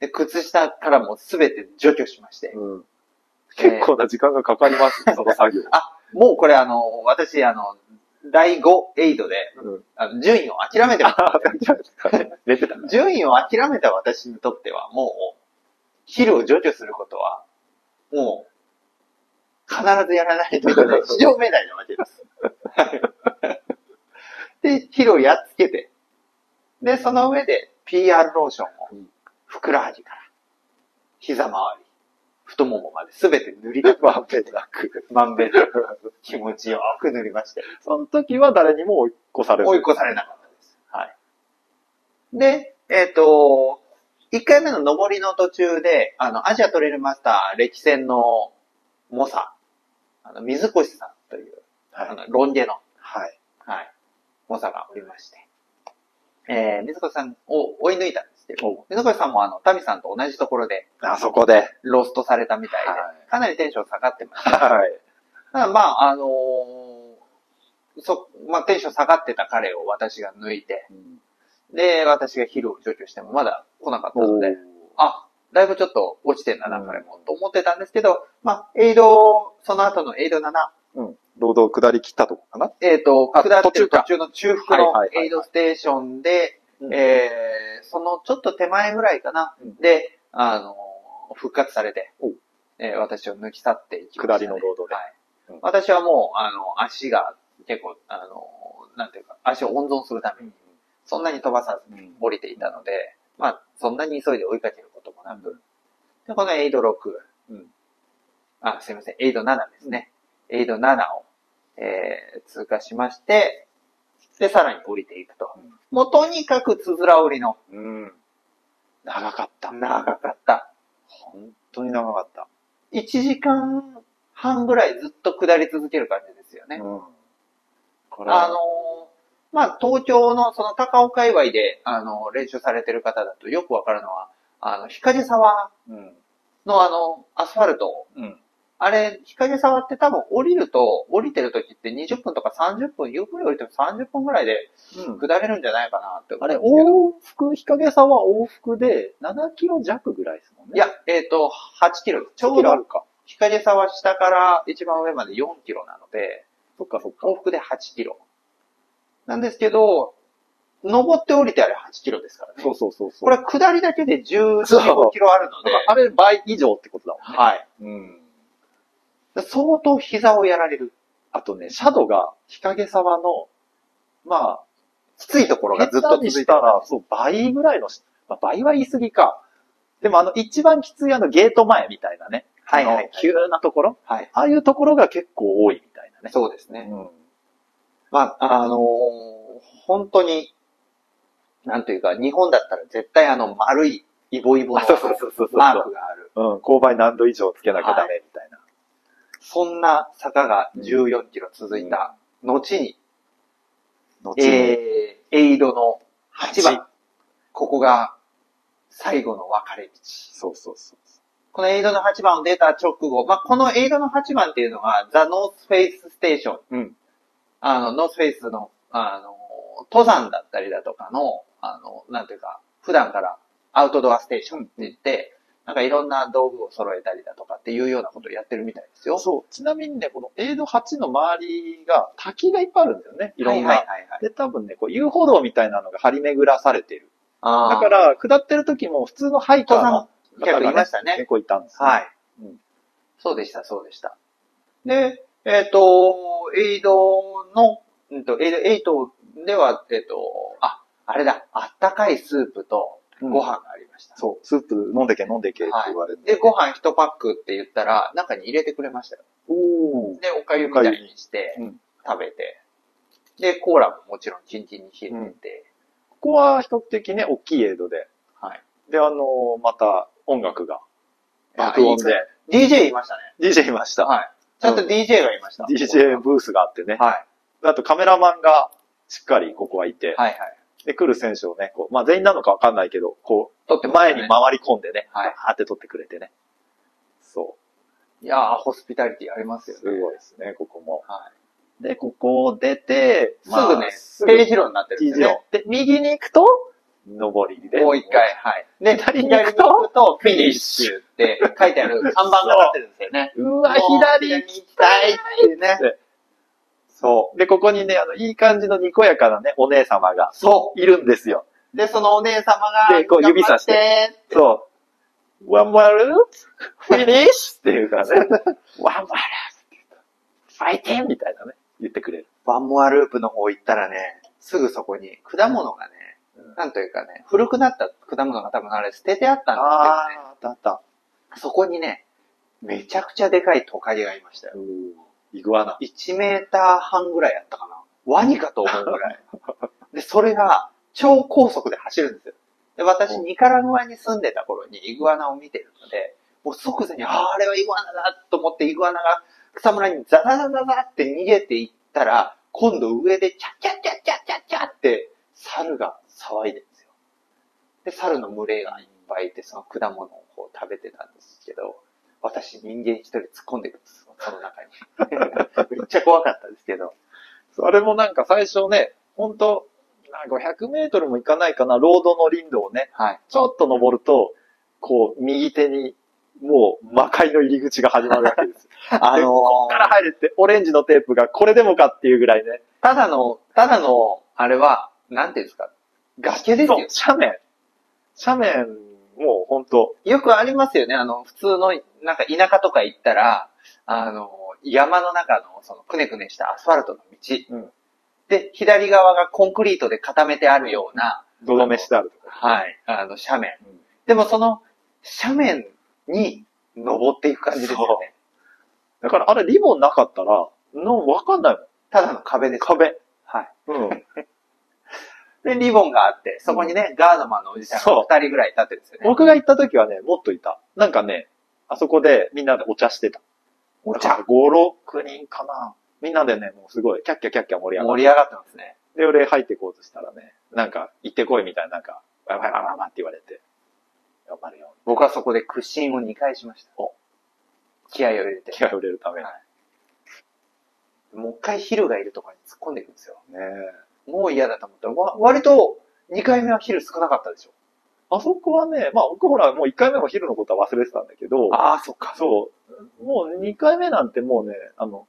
で、靴下からもすべて除去しまして、うん。結構な時間がかかりますね、その作業。あ、もうこれあの、私あの、第5エイドで、うん。あの順位を諦めてます。あ、出てた。順位を諦めた私にとっては、もう、ヒルを除去することは、もう、必ずやらないといけない。至上命題なわけです。で、ヒルをやっつけて、で、その上で PR ローションをうん、ふくらはぎから、膝周り、太ももまで全て塗りたくまんべんなく。まんべんなく気持ちよく塗りまして。その時は誰にも追い越されず。追い越されなかったです。はい。で、えっ、と、1回目の上りの途中で、あの、アジアトレイルマスター歴戦の猛者、あの、水越さんという、はいあ。の、ロン毛の、はい。はい、猛者がおりまして、えー、水越さんを追い抜いたんですけど、水越さんもあの、タミさんと同じところであそこで。ロストされたみたいで、はい。かなりテンション下がってました。はい。ただまあ、あのーそ、まあ、テンション下がってた彼を私が抜いて、で、私がヒルを除去してもまだ来なかったので、あ、だいぶちょっと落ちてんだな、うん彼も、と思ってたんですけど、まあ、エイド、その後のエイド7、うん。労働下り切ったとこかな？えっ、と、あ下ってる途中か。途中の中腹のエイドステーションで、うん。えー、そのちょっと手前ぐらいかな、うん。で、あの、復活されてえー私を抜き去っていきました、ね。下りのロードで。はい。うん。私はもう、あの、足が結構、あの、なんていうか、足を温存するために、そんなに飛ばさずに降りていたので、まあ、そんなに急いで追いかけることもなく、で、このエイド6、うん。あ、すいません、エイド7ですね。エイド7を、えー、通過しまして、で、さらに降りていくと。うんもうとにかくつづら折りのうん。長かった。長かった。本当に長かった。1時間半ぐらいずっと下り続ける感じですよね。うん。これあのーまあ、東京のその高尾界隈で、あの、練習されてる方だとよくわかるのは、あの、日陰沢うん。のあの、アスファルトうん。あれ、日陰沢って多分降りると、降りてる時って20分とか30分、ゆっくり降りても30分ぐらいでうん。下れるんじゃないかなって思あれ、うんですけど。往復、日陰さは往復で7キロ弱ぐらいですもんね。いや、えっ、と、8キロ。ちょ8うどキロあるか。日陰沢下から一番上まで4キロなので、そっかそっか。往復で8キロ。なんですけど、登って降りてあれ8キロですからね。そうそうそうそう。これ下りだけで14、そう15キロあるので、あれ倍以上ってことだもんね。はい。うん。相当膝をやられる。あとね、シャドウが日陰沢の、まきついところあ、がずっと続いたら、そう、倍ぐらいのし、まあ、倍は言い過ぎか。でもあの、一番きついあの、ゲート前みたいなね。はいはいはい急なところはい。ああいうところが結構多いみたいなね。そうですね。うん。まあ、あのー本当に、なんというか、日本だったら絶対あの丸いイボイボのあそうそうそうそうそうマークがある。うん、勾配何度以上つけなきゃダメみたいな。そんな坂が14キロ続いた後に、後にえー、エイドの8番八。ここが最後の分かれ道。そうそうそう。このエイドの8番を出た直後、まあ、このエイドの8番っていうのが、ザ・ノースフェイスステーション。うん。あの、 North Face の、あの、登山だったりだとかの、あの、なんていうか、普段からアウトドアステーションって言って、なんかいろんな道具を揃えたりだとかっていうようなことをやってるみたいですよ。そう。ちなみにね、このエイド8の周りが滝がいっぱいあるんだよね。いろんな。はいはいはいはい。で、多分ね、こう遊歩道みたいなのが張り巡らされてる。あーだか、ら、下ってる時も普通のハイカー登の山客いました結ね。構いたんです、ね。はい。うんそうでした、そうでした。で、えっ、と、エイドの、うんと、エイド8では、えっ、と、あ、あれだ、あったかいスープとうんご飯がありました。そう。スープ飲んでけ飲んでけって言われて。で、ご飯1パックって言ったら、中に入れてくれましたよ。おーで、おかゆみたいにしてうん、食べて、で、コーラももちろんキンキンに冷えてて、ここは比較的ね、大きいエイドで。はい。で、あのーまた音楽が爆音で。DJ いましたね。DJ いました。はい。ちゃんと DJ がいました。DJ ブースがあってね。はい。あとカメラマンがしっかりここはいて。はいはい。で、来る選手をね、こう、まあ全員なのかわかんないけど、こう、撮って前に回り込んでね、はいバーって撮ってくれてね。そいやー、ホスピタリティありますう。よね。すごいですね、ここも。はで、ここを出て、い。すぐね、すぐステージ路になってるんですよね。で、右に行くと、上りで。もう一回、はい。で、左に行くとフィニッシュって書いてある看板が立ってるんですよね。うわ、左行きたいっていうね。そう。で、ここにね、あの、いい感じのにこやかなね、お姉様がそいるんですよ。う。で、そのお姉様が、でこう指さしてそう。ワンマル？フィニッシュ？っていうからね。ワンマル？ファイティン？みたいなね、言ってくれる。ワンモアループの方行ったらね、すぐそこに果物がね、うんなんというかね、古くなった果物が多分あれ捨ててあったんですけどね。あったあった。そこにね、めちゃくちゃでかいトカゲがいましたよ。イグアナ。1メーター半ぐらいやったかな。ワニかと思うぐらい。で、それが超高速で走るんですよ。で、私、ニカラグアに住んでた頃にイグアナを見てるので、もう即座に、ああ、あれはイグアナだと思ってイグアナが草むらにザザザザザって逃げていったら、今度上でチャッチャッチャッチャッチャッチャって猿が騒いでるんですよ。で、猿の群れがいっぱいいて、その果物をこう食べてたんですけど、私人間一人突っ込んでいくんですよ、その中に。めっちゃ怖かったですけど。それもなんか最初ね、ほんと、500メートルも行かないかな、ロードの林道をね、はい。ちょっと登ると、こう、右手に、もう、魔界の入り口が始まるわけです。あのでこっからー、入れて、オレンジのテープがこれでもかっていうぐらいね。ただの、ただの、あれは、なんていうんですか、崖ですよ。斜面。斜面、もうほんと、よくありますよね。あの、普通の、なんか田舎とか行ったら、あの、山の中の、その、くねくねしたアスファルトの道。うんで、左側がコンクリートで固めてあるような、どどめしてあるとか。はい、あの、斜面。うんでもその、斜面に登っていく感じですよね。だからあれリボンなかったら、の、わかんないもん。ただの壁です。壁。はい。うん。で、リボンがあって、そこにね、ガードマンのおじさんが二人ぐらい立ってるんですよね。僕が行った時はね、もっといた。なんかね、あそこでみんなでお茶してた。お茶5、6人かな。みんなでね、もうすごい、キャッキャキャッキャ盛り上がって。盛り上がってますね。で、俺入ってこうとしたらね、なんか、行ってこいみたいな、なんか、わわわわわって言われて、頑張るよ。僕はそこで屈伸を2回しました。お気合を入れて。気合を入れるために。はいもう一回ヒルがいるところに突っ込んでいくんですよ。ねもう嫌だと思ったら、わ割と2回目はヒル少なかったでしょ。あそこはね、まあ僕ほら、もう1回目も昼のことは忘れてたんだけど、ああ、そっか。そう、もう2回目なんてもうね、あの、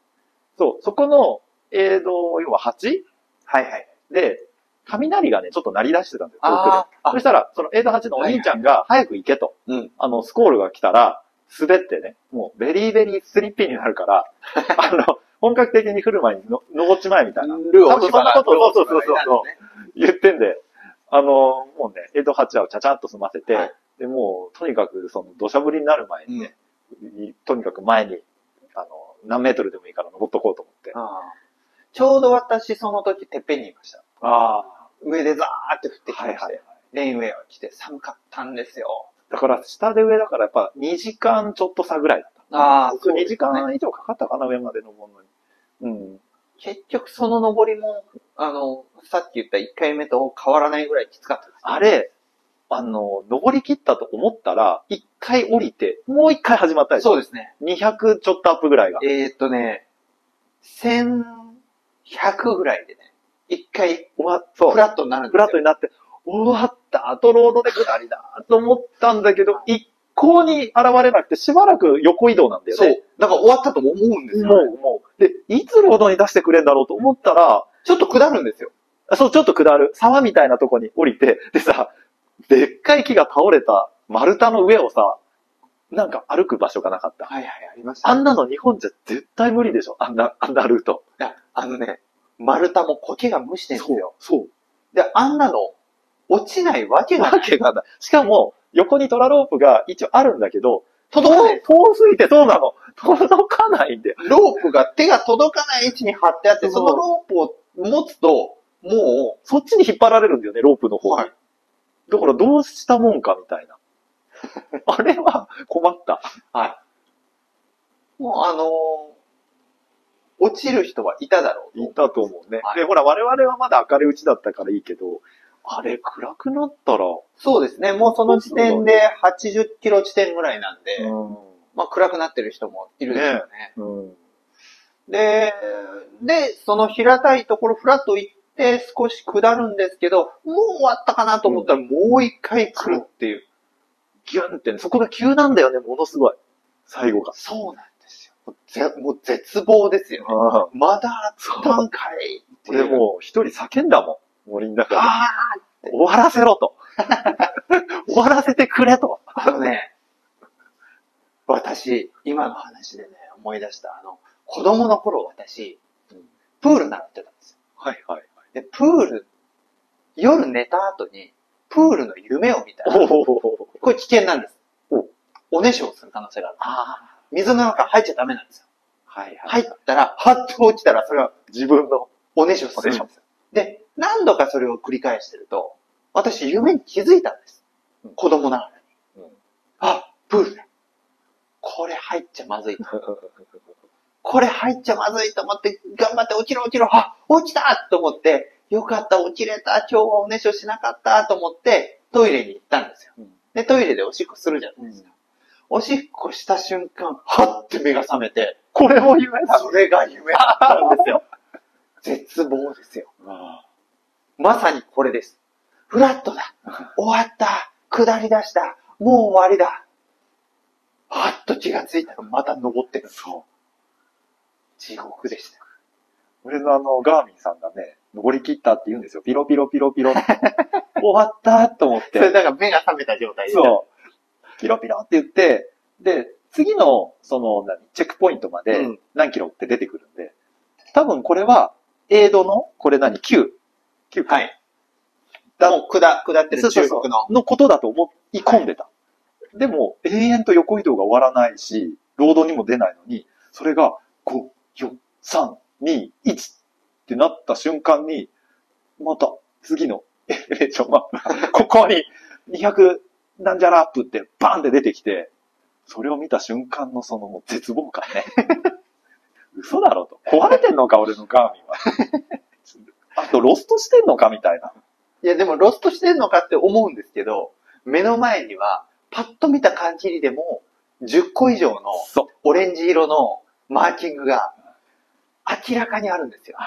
そう、そこの、映像、要は 8? はいはい。で、雷がね、ちょっと鳴り出してたんですよ、遠くでそしたら、そのエイド8のお兄ちゃんが、早く行けと。うん。あの、スコールが来たら、滑ってね、もう、 very very slippy になるから、あの、本格的に来る前にの登っちまえみたいな。ルー多分そんなこと、そうそうそうそうそうね。言ってんで、あの、もうね、エイド8はちゃちゃっと済ませて、はいで、もう、とにかく、その、土砂降りになる前にね、いとにかく前に、あの、何メートルでもいいから登っとこうと思って。ああちょうど私その時てっぺんにいました。あ上でザーって降ってきまして、はいはいレインウェアが来て寒かったんですよ。だから、下で上だから、やっぱ、2時間ちょっと差ぐらいだった。ああ、僕2時そうですね間以上かかったかな、上まで登るのに。うん。結局その登りも、あの、さっき言った1回目と変わらないぐらいきつかったです。あれ、あの、登り切ったと思ったら、一回降りて、もう一回始まったでしょ？そうですね。200ちょっとアップぐらいが。えー、っとね、1100ぐらいでね、一回終わそうフ。ラットになるんですフよ。ラットになって、終わった後ロードで下りだと思ったんだけど、一向に現れなくて、しばらく横移動なんだよそうね。。だから終わったと思うんですよ、もう、もう。で、いつロードに出してくれんだろうと思ったら、ちょっと下るんですよ。あそう、ちょっと下る。沢みたいなとこに降りて、でさ、でっかい木が倒れた丸太の上をさ、なんか歩く場所がなかった。はいはい、ありました、あんなの日本じゃ絶対無理でしょ。あんな、あんなルート。いや、あのね、丸太も苔が蒸してるんですよ。そう。で、あんなの、落ちないわけがわない。けがない。しかも、横にトラロープが一応あるんだけど、届かない。遠すぎてそうなの。届かないんで。ロープが手が届かない位置に張ってあって、そのロープを持つと、もそっちに引っ張られるんだよね、ロープの方に。はいだからどうしたもんかみたいな。あれは困った。う、はい。もうあのー落ちる人はいただろういたと思うね。はいで、ほら、我々はまだ明るいうちだったからいいけど、あれ暗くなったら、そうですね。もうその時点で80キロ地点ぐらいなんで、うん。まあ暗くなってる人もいるでしょうね。うん。で、で、その平たいところフラット行って少し下るんですけど、もう終わったかなと思ったらもう一回来るっていう。ギュンってね、そこが急なんだよね、ものすごい。最後が。そうなんですよ。もうぜもう絶望ですよね。まだあったんかい。俺もう一人叫んだもん。森の中で。あ終わらせろと。終わらせてくれと。あ、あのね、私、今の話でね、思い出した、あの、子供の頃私、プール習ってたんですよ。はいはい。で、プール、夜寝た後に、プールの夢を見たら。これ危険なんですお。おねしょをする可能性がある。あ水の中入っちゃダメなんですよ。はい入ったら、はっと落ちたら、それは自分の。おねしょするんですよ。で、何度かそれを繰り返してると、私夢に気づいたんですうん。子供ながらに。うんあ、プールだ。これ入っちゃまずいと。これ入っちゃまずいと思って、頑張って落ちろ落ちろ、あ、落ちたと思って、よかった、落ちれた、今日はおねしょしなかったと思って、トイレに行ったんですよ。うんで、トイレでおしっこするじゃないですか。おしっこした瞬間、はって目が覚めて、これも夢だ。それが夢だったんですよ。絶望ですよ。まさにこれです。フラットだ。終わった。下り出した。もう終わりだ。はっと気がついたらまた登ってる。そう。地獄でした。俺のあの、ガーミンさんがね、登り切ったって言うんですよ。ピロピロピロピロって。終わったと思っそれて。だから目が覚めた状態で。そう。ピロピロって言って、で、次の、その、何、チェックポイントまでうん何キロって出てくるんで、多分これは、エイドの、これ何、9。9か。はい。だもう下、下ってるそうそうそう中国の。のことだと思い込んでた。でも、永遠と横移動が終わらないし、ロードにも出ないのに、それが5、4、3、2、1ってなった瞬間に、また次の エレベーションが、ここに200なんじゃらアップってバーンって出てきて、それを見た瞬間のそのもう絶望感ね。嘘だろと。壊れてんのか俺のガーミンは。あとロストしてんのかみたいな。いや、でもロストしてんのかって思うんですけど、目の前には、パッと見た感じにでも、10個以上の。オレンジ色のマーキングが明らかにあるんですよ。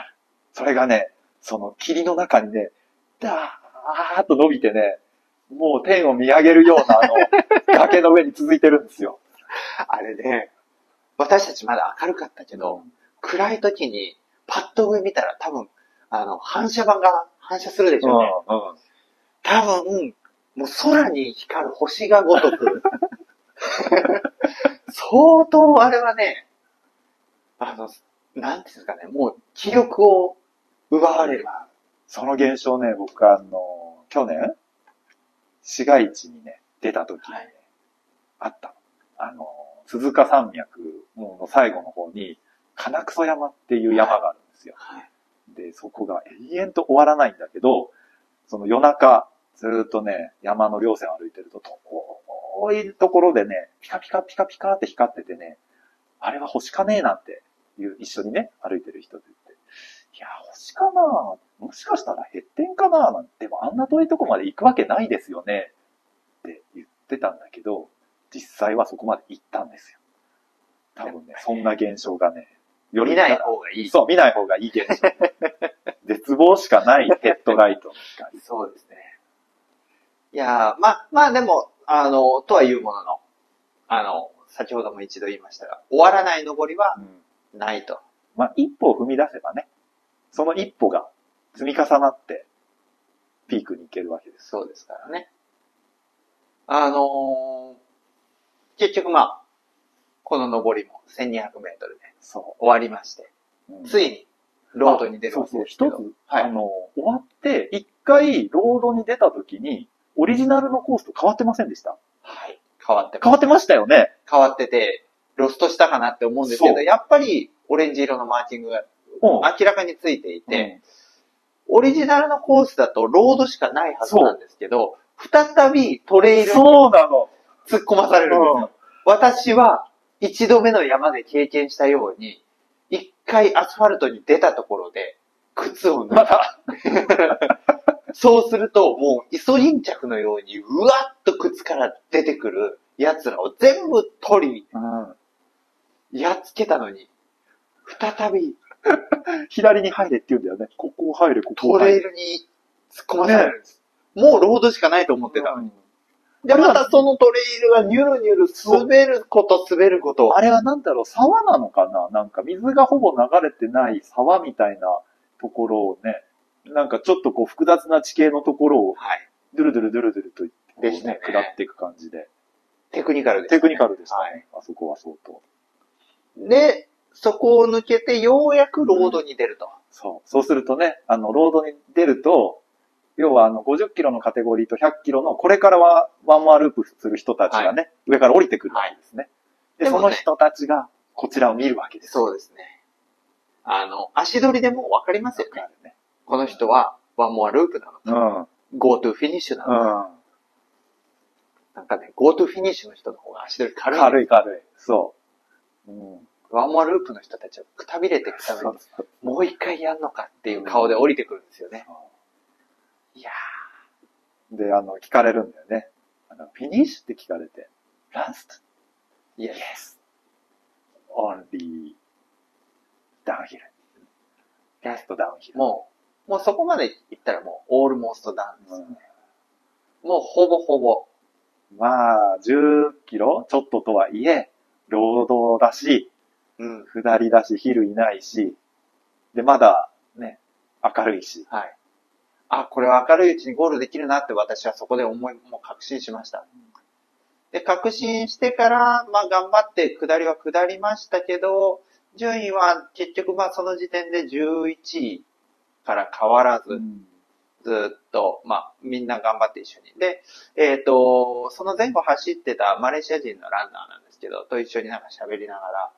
それがね、その霧の中にね、ダーッと伸びてね、もう天を見上げるようなあの、崖の上に続いてるんですよ。あれね、私たちまだ明るかったけど、暗い時にパッと上見たら多分、あの、反射板が反射するでしょうね。多分、もう空に光る星がごとく、相当あれはね、あの、なんていうんですかね、もう気力を奪われる。その現象ね、僕あの、去年、市街地にね、出た時にね、はいあったの。あの、鈴鹿山脈の最後の方に、金草山っていう山があるんですよ。はいで、そこが永遠と終わらないんだけど、その夜中、ずっとね、山の稜線を歩いてると、遠いところでね、ピカピカピカピカって光っててね、あれは星かねえなんていう、一緒にね、歩いてる人で言って、いや、星かなもしかしたら減ってんかななんて、でもあんな遠いとこまで行くわけないですよねって言ってたんだけど、実際はそこまで行ったんですよ。多分ね、そんな現象がね、夜見ない方がいい。そう、見ない方がいい現象。絶望しかないヘッドライトの光。そうですね。いやー、まあ、まあでも、あの、とはいうものの、あの、先ほども一度言いましたが、終わらない登りはうんないと。まあ、一歩を踏み出せばね、その一歩が積み重なって、ピークに行けるわけです。そうですからね。あのー結局まあ、この登りも1200メートルでそ終わりまして、う。うんついにロードに出るわけそうそう。一つ、はいあの、終わって、一回ロードに出た時に、オリジナルのコースと変わってませんでした？はい。変わって変わってましたよね。変わってて、ロストしたかなって思うんですけど、やっぱりオレンジ色のマーキングがうん明らかについていて、オリジナルのコースだとロードしかないはずなんですけど、再びトレイルに。突っ込まされるんですよ。私は一度目の山で経験したように、一回アスファルトに出たところで、靴を脱まぐ。た、そうすると、もうイソリン着のように、うわっと靴から出てくる奴らを全部取り、うんやっつけたのに、再び左に入れって言うんだよね。ここ入れ、ここトレイ入れ。ルに突っ込まされるんです。もうロードしかないと思ってた。で、またそのトレイルがニュルニュル滑ること滑ること。あれはなんだろう、沢なのかな？なんか水がほぼ流れてない沢みたいなところをね、なんかちょっとこう複雑な地形のところを、はい。ドゥルドゥルドゥルドゥルと、でしたね下っていく感じで。テクニカルです、テクニカルでしたはいね。あそこは相当。で、そこを抜けてようやくロードに出ると。そう。そうするとね、あの、ロードに出ると、要はあの、50キロのカテゴリーと100キロの、これからはワンマンループする人たちがね、上から降りてくるわけですね。で、でもねその人たちがこちらを見るわけです。そうですね。あの、足取りでもう分かりますよね。ね。この人は、ワンモアループなのか、うん。うん。go to finish なのか。なんかね、go to finish の人の方が足取り軽い。軽い軽い。そう。うん。ワンモアループの人たちはくたびれていくために、そうもう一回やんのかっていう顔で降りてくるんですよね。いやで、あの、聞かれるんだよね。あの、フィニッシュって聞かれて、ラスト、ー、いや、yes, only, ダウンヒル。ラストダウンヒル。もう、もうそこまで行ったらもう、オールモーストダウンですよね。うんもうほぼほぼ。まあ、10キロ？ちょっととはいえ、労働だし、うん。下りだし、ヒルいないし、で、まだ、ね、明るいし。はい。あ、これは明るいうちにゴールできるなって私はそこで思い、もう確信しました。で、確信してから、まあ頑張って下りは下りましたけど、順位は結局まあその時点で11位から変わらず、ずっと、まあみんな頑張って一緒に。で、えっ、と、その前後走ってたマレーシア人のランナーなんですけど、と一緒になんか喋りながら、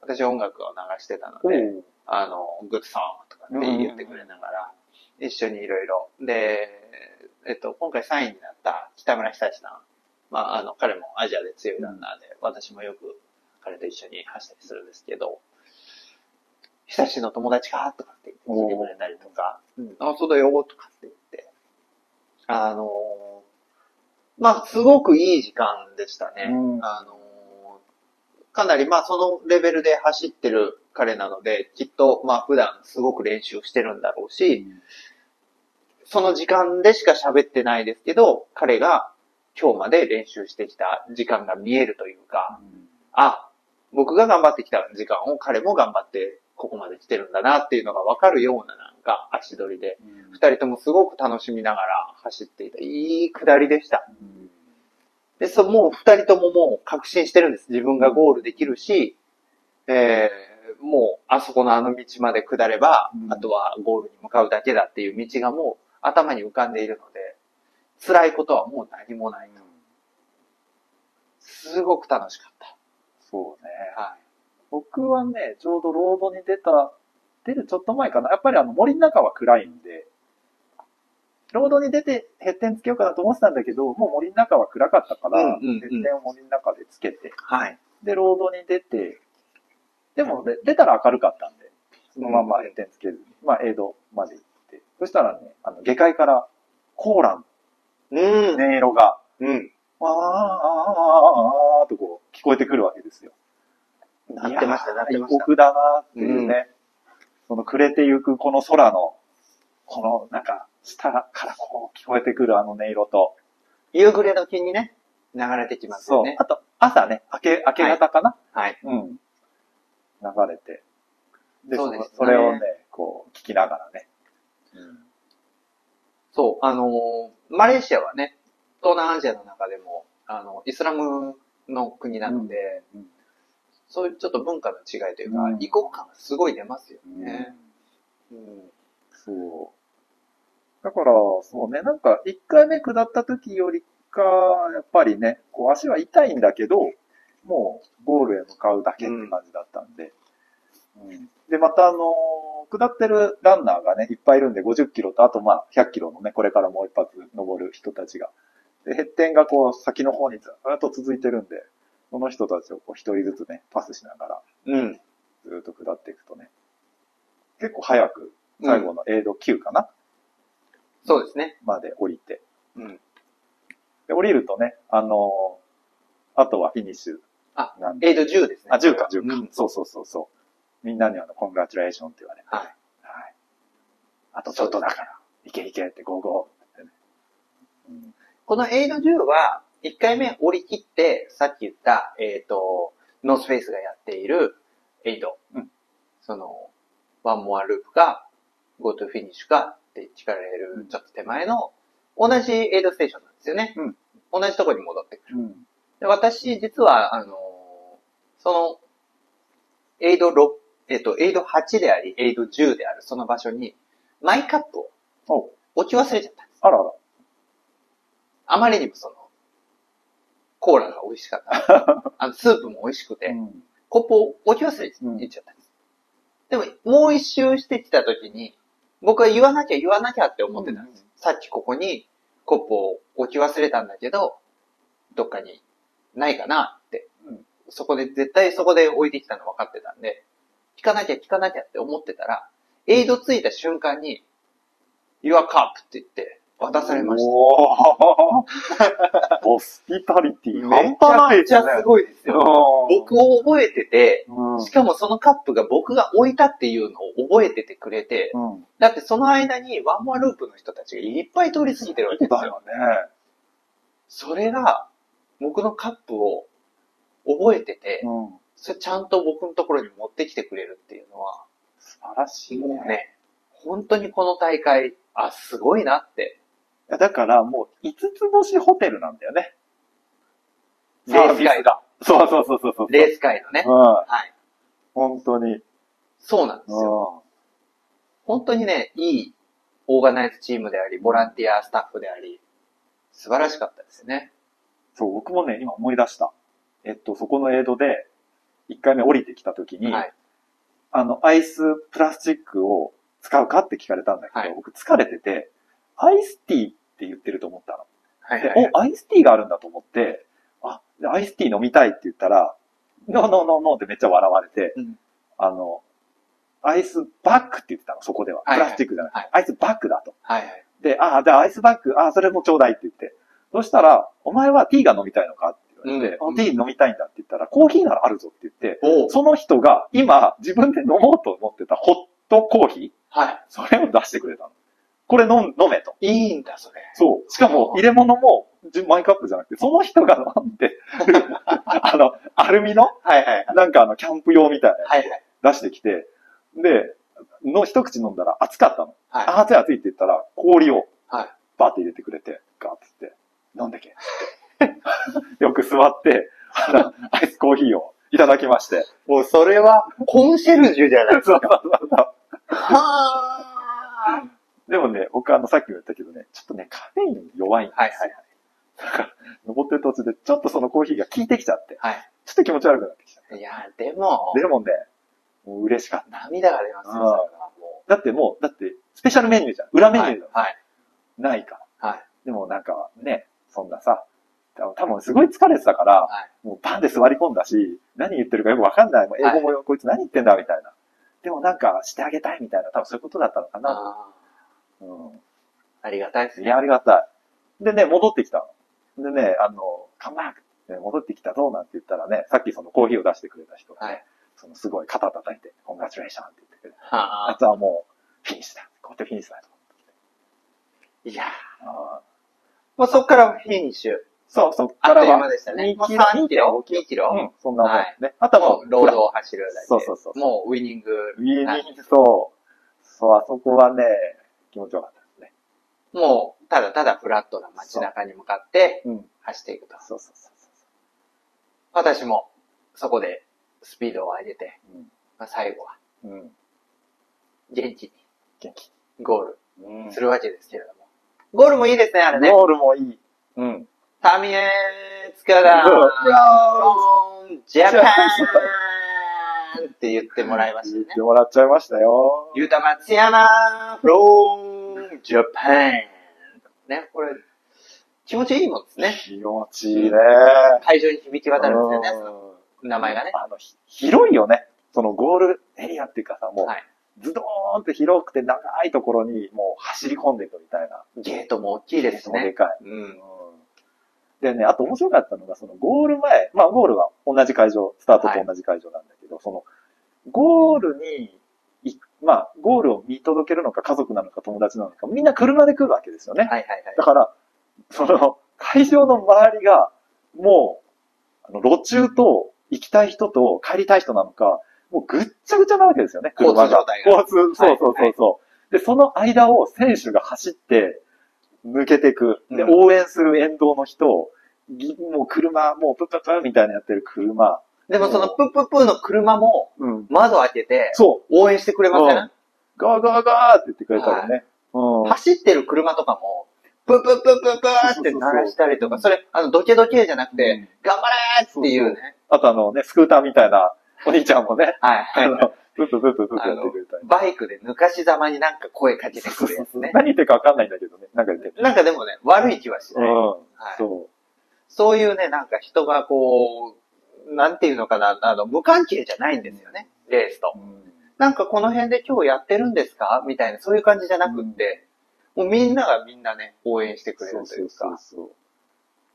私音楽を流してたので、あの、グッドソングとかって言ってくれながら、一緒にいろいろ。で、えっと、今回3位になった北村久志さん。まあ、あの、彼もアジアで強いランナーで、私もよく彼と一緒に走ったりするんですけど、久志の友達かとかって言って聞いてくれたりとか、うん、あ、そうだよ、とかって言って。あのまあ、すごくいい時間でしたね。うんあのかなりまあそのレベルで走ってる彼なので、きっとまあ普段すごく練習してるんだろうし、その時間でしか喋ってないですけど、彼が今日まで練習してきた時間が見えるというか、あ、僕が頑張ってきた時間を彼も頑張ってここまで来てるんだなっていうのがわかるようななんか足取りで、二人ともすごく楽しみながら走っていた。いい下りでした。で、そ、もう二人とももう確信してるんです。自分がゴールできるし、えー、もうあそこのあの道まで下れば、うんあとはゴールに向かうだけだっていう道がもう頭に浮かんでいるので、辛いことはもう何もないと。すごく楽しかっそうね。た。はい。僕はね、ちょうどロードに出た、出るちょっと前かな。やっぱりあの森の中は暗いんで、ロードに出てヘッテンつけようかなと思ってたんだけど、もう森の中は暗かったから、うんうんうんヘッテンを森の中でつけて、はい。で、ロードに出て、でも、で出たら明るかったんで、そのままヘッテンつけずに、まあ、エイドまで行そしたらね、あの、下界からコーラン、うん。音色が、うん。わーあーとこう、聞こえてくるわけですよ。なってました、なってました。異国だなっていうね、その暮れてゆくこの空の、このなんか、下からこう聞こえてくるあの音色と、夕暮れ時にね、流れてきますそうよね。。あと、朝ね、明け、明け方かな、はい。うん。流れて。で、そそうですねそれをね、こう、聞きながらね。そう、あのーマレーシアはね、東南アジアの中でも、あの、イスラムの国なので、うんそういうちょっと文化の違いというか、うん異国感がすごい出ますよね。うん。そう。だから、そうね、なんか、一回目下った時よりか、やっぱりね、こう足は痛いんだけど、もうゴールへ向かうだけって感じだったんで。うんで、またあのー下ってるランナーがね、いっぱいいるんで、50キロと、あとまあ、100キロのね、これからもう一発登る人たちが。で、ヘッテンがこう、先の方にずっと続いてるんで、その人たちをこう、一人ずつね、パスしながら、うん。ずっと下っていくとね、結構早く、最後のエイド9かな、そうですね。まで降りて。うん。で、降りるとね、あのーあとはフィニッシュあ。エイド10ですね。あ、10か、10か。うんそうそうそうそう。みんなにあの、コングラチュレーションって言われて。はい。はい。あとちょっとだから、いけいけって、ゴーゴーってね。うんこのエイド10は、1回目降り切って、さっき言った、えっ、と、 North Face がやっているエイド。うんその、 one more loop か、 go to finish かって聞かれるちょっと手前の、同じエイドステーションなんですよね。うん同じとこに戻ってくる。うん。で私、実は、あの、その、エイド6、えっ、と、エイド8であり、エイド10であるその場所に、マイカップをお置き忘れちゃったんです。あらあら。あまりにもその、コーラが美味しかった。あの、スープも美味しくて、うんコップを置き忘れちゃったんです。でも、もう一周してきた時に、僕は言わなきゃ言わなきゃって思ってたんです。さっきここにコップを置き忘れたんだけど、どっかにないかなって。うんそこで、絶対そこで置いてきたの分かってたんで、聞かなきゃ聞かなきゃって思ってたら、エイドついた瞬間に、Your cup って言って渡されました。おーホスピタリティ。めちゃくちゃすごいですよ。僕を覚えてて、うん、しかもそのカップが僕が置いたっていうのを覚えててくれて、うん。だってその間にワンモアループの人たちがいっぱい通り過ぎてるわけですよ。だよね。それが、僕のカップを覚えてて、うん。それちゃんと僕のところに持ってきてくれるっていうのは、素晴らしいね。もうね、本当にこの大会、あ、すごいなって。いやだからもう5つ星ホテルなんだよね。レース会が。そうそうそうそうそう。レース界のね。うん。はい。本当に。そうなんですよ。本当にね、いいオーガナイズチームであり、ボランティアスタッフであり、素晴らしかったですね。そう、僕もね、今思い出した。えっと、そこのエイドで、1回目降りてきた時に、はい。あの、アイスプラスチックを使うかって聞かれたんだけど、はい僕疲れてて、アイスティーって言ってると思ったの。で、はいはいはい。お、アイスティーがあるんだと思って、あ、でアイスティー飲みたいって言ったら、ノーノーノーノーってめっちゃ笑われて、うんあの、アイスバッグって言ってたの、そこでは。はいはいプラスチックじゃなくて、はいアイスバッグだと。はいはい。で、ああ、じゃあアイスバッグ、ああ、それもちょうだいって言って。そしたら、お前はティーが飲みたいのかって言われて、うんあティー飲みたいんだって言ったら、コーヒーならあるぞって言って、おその人が今自分で飲もうと思ってたホットコーヒー、はそれを出してくれたの。これ飲ん飲めと。い。いいんだ、それ。そう。しかも、入れ物も、じマイカップじゃなくて、その人が飲んでる、あの、アルミの、はいはい。なんかあの、キャンプ用みたいなや。つ出してきて、で、の一口飲んだら熱かったの。はい。あ、熱い熱いって言ったら、氷をはい。バーって入れてくれて、ガーって言って、飲んでけ。よく座って、アイスコーヒーをいただきまして。もうそれは、コンシェルジュじゃないですか。そうそうそうはでもね、僕あの、さっきも言ったけどね、ちょっとね、カフェインに弱いんですよ。はいはいだから、登ってる途中で、ちょっとそのコーヒーが効いてきちゃって、はちょっと気持ち悪くなってきちゃっい。いや、でも、た。でもね、もう嬉しかった。涙が出ますよ、だってもう、だって、スペシャルメニューじゃん。裏う。メニューじゃん。はい。ないから。はい。でもなんかね、そんなさ、多分すごい疲れてたから、はい。もうバンで座り込んだし、何言ってるかよくわかんない。もう英語もこいつ何言ってんだみたいな。でもなんかしてあげたいみたいな、多分そういうことだったのかな。あうーありがたいですん。いね。や、ありがたい。でね、戻ってきたの。でね、あの、カムバックって戻ってきたぞなんて言ったらね、さっきそのコーヒーを出してくれた人がね、はいそのすごい肩叩いて、 congratulation って言ってくれて、はあとはもう、フィニッシュだ。こうやってフィニッシュだと。いやあーもうそっからフィニッシュ。そう、そっからは間でしたね。2もうキロ、3キロ2 ?2 キロうん、そんなもんね。あとはもう、ロードを走るだけ。そうそうそうもうウィニング。ウィーニはいング、そう。そう、あそこはね、気持ちよかったですね。もう、ただただフラットな街中に向かってうん。走っていくと。そうそうそう私も、そこでスピードを上げて、うんまあ、最後はそう。うん。元気に元気。ゴールうんするわけですけれども。ゴールもいいですね、あれね。ゴールもいい。うん。タミエツカダそうフロンジャパンって言ってもらいましたね言っ。てもらっちゃいましたよ。ゆうた松山フロンジャパンね、これ、気持ちいいもんですね。気持ちいいね。会場に響き渡るんですよね、名前がね。あの、ひ広いよね。そのゴールエリアっていうかさ、もう、はい。ズドーンって広くて長いところにもう走り込んでいくみたいな。ゲートも大きいですね。でかい。うん。うんでね、あと面白かったのが、そのゴール前、まあゴールは同じ会場、スタートと同じ会場なんだけど、その、ゴールに、いまあ、ゴールを見届けるのか家族なのか友達なのか、みんな車で来るわけですよね。はいはいはいだ。から、その、会場の周りが、もう、あの、路中と行きたい人と帰りたい人なのか、もうぐっちゃぐちゃなわけですよね、車が。交通状態が交通、そうそうそうそう、で、その間を選手が走って、抜けていく。で、うん応援する沿道の人、ぎもう車、もうプップップみたいなやってる車。でもそのプップップの車もうん。窓開けてそう。応援してくれません？ガーガーガーって言ってくれたりね。うん。走ってる車とかも、プププププーって鳴らしたりとか、それ、あの、ドケドケじゃなくて、頑張れーっていうね。あとあのね、スクーターみたいなお兄ちゃんもね、はい。あの、プッププッププップあのやってくれた。バイクで抜かしざまになんか声かけてくるやつね。何言ってるかわかんないんだけどね。なんか言ってる。なんかでもね、悪い気はしない。うん。はいそそういうね、なんか人がこう、なんていうのかな、あの、無関係じゃないんですよね、レースとう。。んなんかこの辺で今日やってるんですかみたいな、そういう感じじゃなくって、もうみんながみんなね、応援してくれるというか。そう。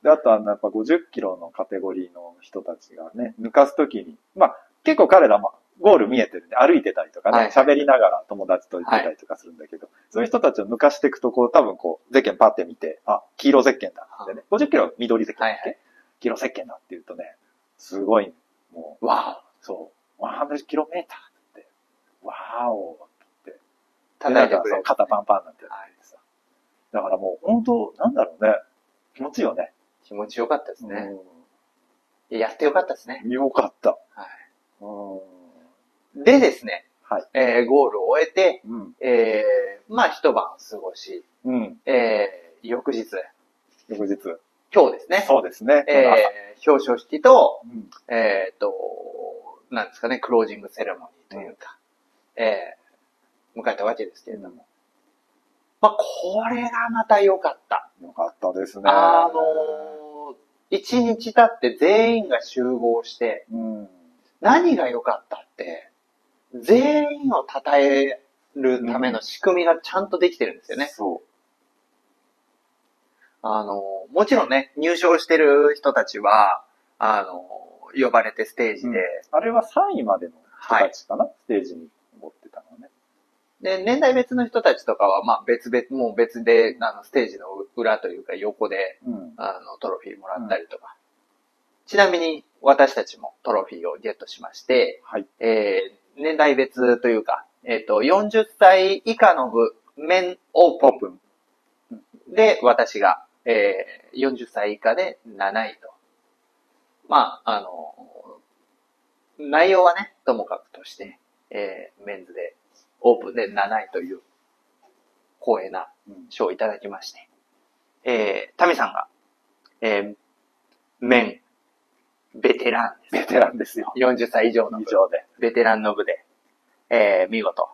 で、あとは、やっぱ50キロのカテゴリーの人たちがね、抜かすときに、まあ、結構彼らもゴール見えてるんで、歩いてたりとかはいね、喋、りながら友達と行ってたりとかするんだけど、そういう人たちを抜かしていくと、こう、多分こう、ゼッケンパッて見て、あ、黄色ゼッケンだってね、50キロ緑ゼッケンだっけ、はいはい黄色ゼッケンだって言うとね、すごい、もう、わそう、100キロメーターって、わーおって。お叩いてくれる。肩パンパンなんてやってさ。だからもう、本当なんだろうね。気持ちいいよね。気持ちよかったですね。うやってよかったですね。ん。よかった。はい。うん。でですね、はい。えー、ゴールを終えて、うん。えー、まあ一晩過ごし、うん。えー、翌日、翌日。今日ですね、そうですね。えー、表彰式と、うん。えっ、と、なんですかね、クロージングセレモニーというか、えー、迎えたわけですけれども。まあ、これがまた良かった。よかったですね。あのー、一日経って全員が集合して、うん。何が良かったって、全員を称えるための仕組みがちゃんとできてるんですよね。そあのー、もちろんね、入賞してる人たちは、あのー、呼ばれてステージで、うんう。あれは3位までの人たちかな、ステージに持ってたのはね。で、年代別の人たちとかは、まあ別々、もう別で、あの、ステージの裏というか横で、うん。あの、トロフィーもらったりとか。ちなみに、私たちもトロフィーをゲットしまして、はい。えー、年代別というか、えっ、と、40歳以下の部、メンオープン。で、私が、えー、40歳以下で7位と。まあ、あの、内容はね、ともかくとして、えー、メンズで、オープンで7位という、光栄な賞をいただきまして、えー、タミさんが、えー、メン、ベテランです。ベテランですよ。40歳以上の部以上で。ベテランの部で、えー、見事、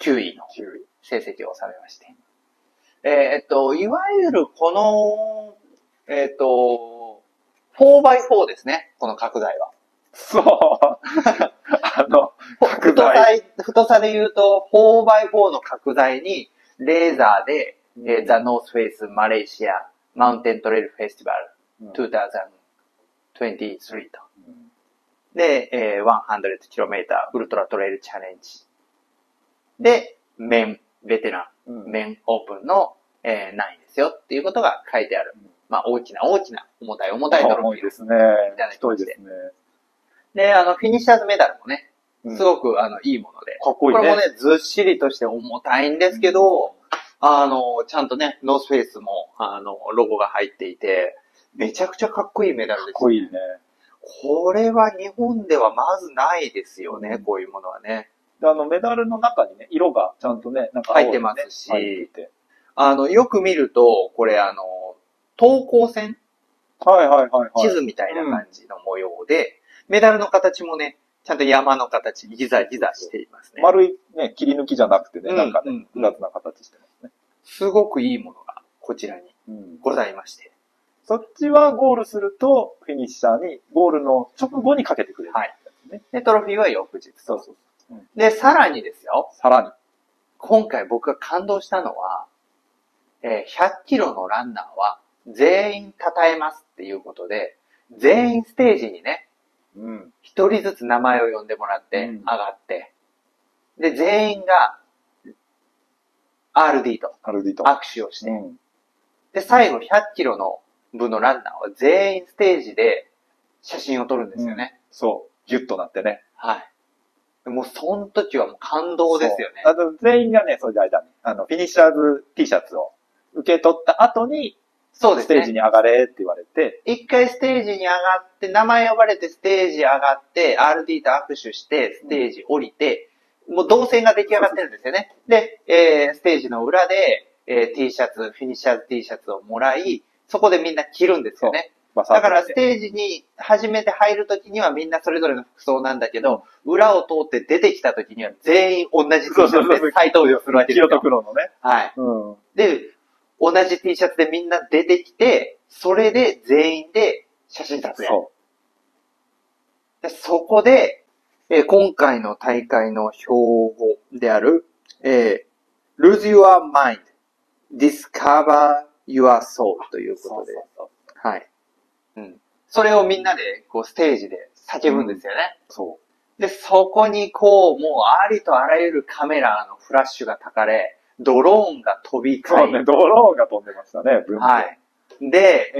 9位の9位。成績を収めまして。えーっと、いわゆるこの、えーっと、4x4 ですね、この角材は。そう。あの、角材。さ、太さで言うと、4x4 の角材に、レーザーで、えー、 The North Face Malaysia Mountain Trail Festival うん2023と。で、えー、100km ウルトラトレイルチャレンジ。で、メン、ベテラうんン、メンオープンの、えー、何位ですよっていうことが書いてある。まあ、大きな大きな、重たい重たいドロップ重いですね。いただきましですね。で、あの、フィニッシャーズメダルもね、うんすごく、あの、いいもので。かっこいいね。これもね、ずっしりとして重たいんですけど、あの、ちゃんとね、ノースフェイスも、あの、ロゴが入っていて、めちゃくちゃかっこいいメダルです。かっこいいね。これは日本ではまずないですよね、うんこういうものはね。であの、メダルの中にね、色がちゃんとね、なんか入ってますしあの、よく見ると、これあの、等高線？はいはいはいはい。地図みたいな感じの模様で、メダルの形もね、ちゃんと山の形、ギザギザしていますね。丸いね、切り抜きじゃなくてね、うんなんかねうん、複雑な形してますね。すごくいいものがこちらにうんございまして。そっちはゴールすると、フィニッシャーに、ゴールの直後にかけてくれる。はい。で、トロフィーは翌日。そうそう。で、さらにですよ、さらに。今回僕が感動したのは、えー100キロのランナーは全員称えますっていうことで、全員ステージにね、うん。一人ずつ名前を呼んでもらって、うん上がって、で、全員が RD と。握手をして、うん。で、最後100キロの部のランナーは全員ステージで写真を撮るんですよね。そう。ギュッとなってね。はい。もうその時はもう感動ですよね。あの、全員がね、それで間に、あの、フィニッシャーズ T シャツを受け取った後に、そうですね。ステージに上がれって言われて、一回ステージに上がって、名前呼ばれてステージ上がって、RD と握手して、ステージ降りて、もう動線が出来上がってるんですよね。で、えー、ステージの裏で、えー T シャツ、フィニッシャーズ T シャツをもらい、そこでみんな着るんですよね。まあだからステージに初めて入るときにはみんなそれぞれの服装なんだけど、裏を通って出てきたときには全員同じ T シャツで再登場するわけです黄色とよ。黒のね。はい。うん。で、同じ T シャツでみんな出てきて、それで全員で写真撮影。そでそこで、えー今回の大会の標語である、えー lose your mind, discover your soul というう。ことで、そうそうはい。うん。それをみんなで、こう、ステージで叫ぶんですよね。そう。で、そこにこう、もうありとあらゆるカメラのフラッシュが焚かれ、ドローンが飛び交い、そうね、ドローンが飛んでましたね、はい。で、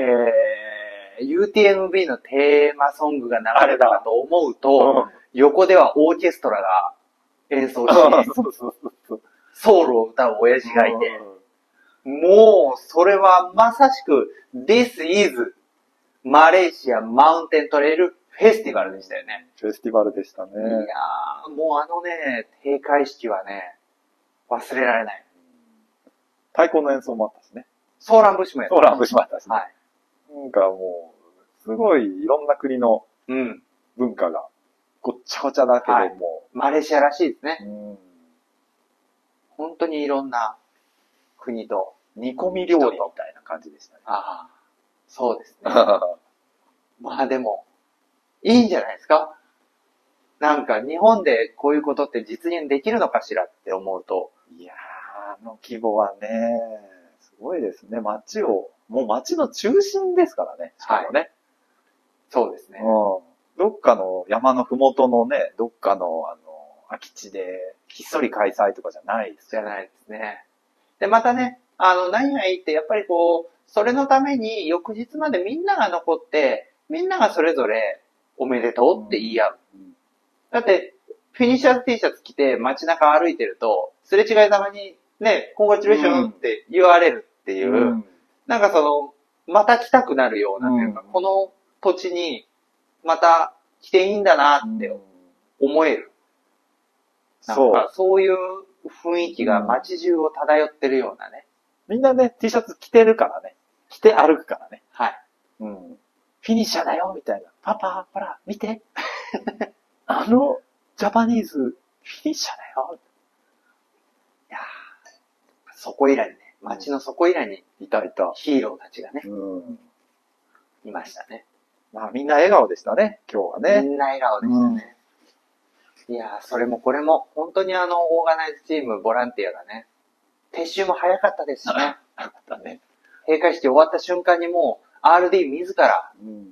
えー、UTMB のテーマソングが流れたかと思うと、横ではオーケストラが演奏し、そうそうそうそう。ソウルを歌う親父がいて、もう、それはまさしく、This is マレーシアマウンテントレイルフェスティバルでしたよね。フェスティバルでしたね。いやー、もうあのね、閉会式はね、忘れられない。太鼓の演奏もあったしね。ソーランブッシュもやったソーラン節もあったしね。はい。なんかもう、すごいいろんな国のうん。文化がごっちゃごちゃだけどはいも、マレーシアらしいですね。うん本当にいろんな国と。煮込み料理みたいな感じでしたね。ああ、そうですね。まあでも、いいんじゃないですかなんか日本でこういうことって実現できるのかしらって思うと、いやー、あの規模はね、すごいですね。街を、もう街の中心ですからね。しかもね。そうですね。うん。どっかの山のふもとのね、どっかのあの、空き地で、ひっそり開催とかじゃないです。じゃないですね。で、またね、あの、何がいいって、やっぱりこう、それのために翌日までみんなが残って、みんながそれぞれおめでとうって言い合う。うんだって、フィニッシャーズ T シャツ着て街中歩いてると、すれ違いざまにね、コングラチュレーションって言われるっていう、うんなんかその、また来たくなるようなというか、うんこの土地にまた来ていいんだなって思える。なんそう。かそういう雰囲気が街中を漂ってるようなね。みんなね、T シャツ着てるからね。着て歩くからね。はい。うん。フィニッシャーだよみたいな。パパ、ほら、見て。あの、ジャパニーズ、フィニッシャーだよ。いやーそこいらにね、街のそこいらにいたいた。ヒーローたちがね、うん。いましたね。まあみんな笑顔でしたね、今日はね。みんな笑顔でしたね。いやーそれもこれも、本当にあの、オーガナイズチーム、ボランティアがね、撤収も早かったですしね。だね。閉会式終わった瞬間にもう、RD 自ら、うん。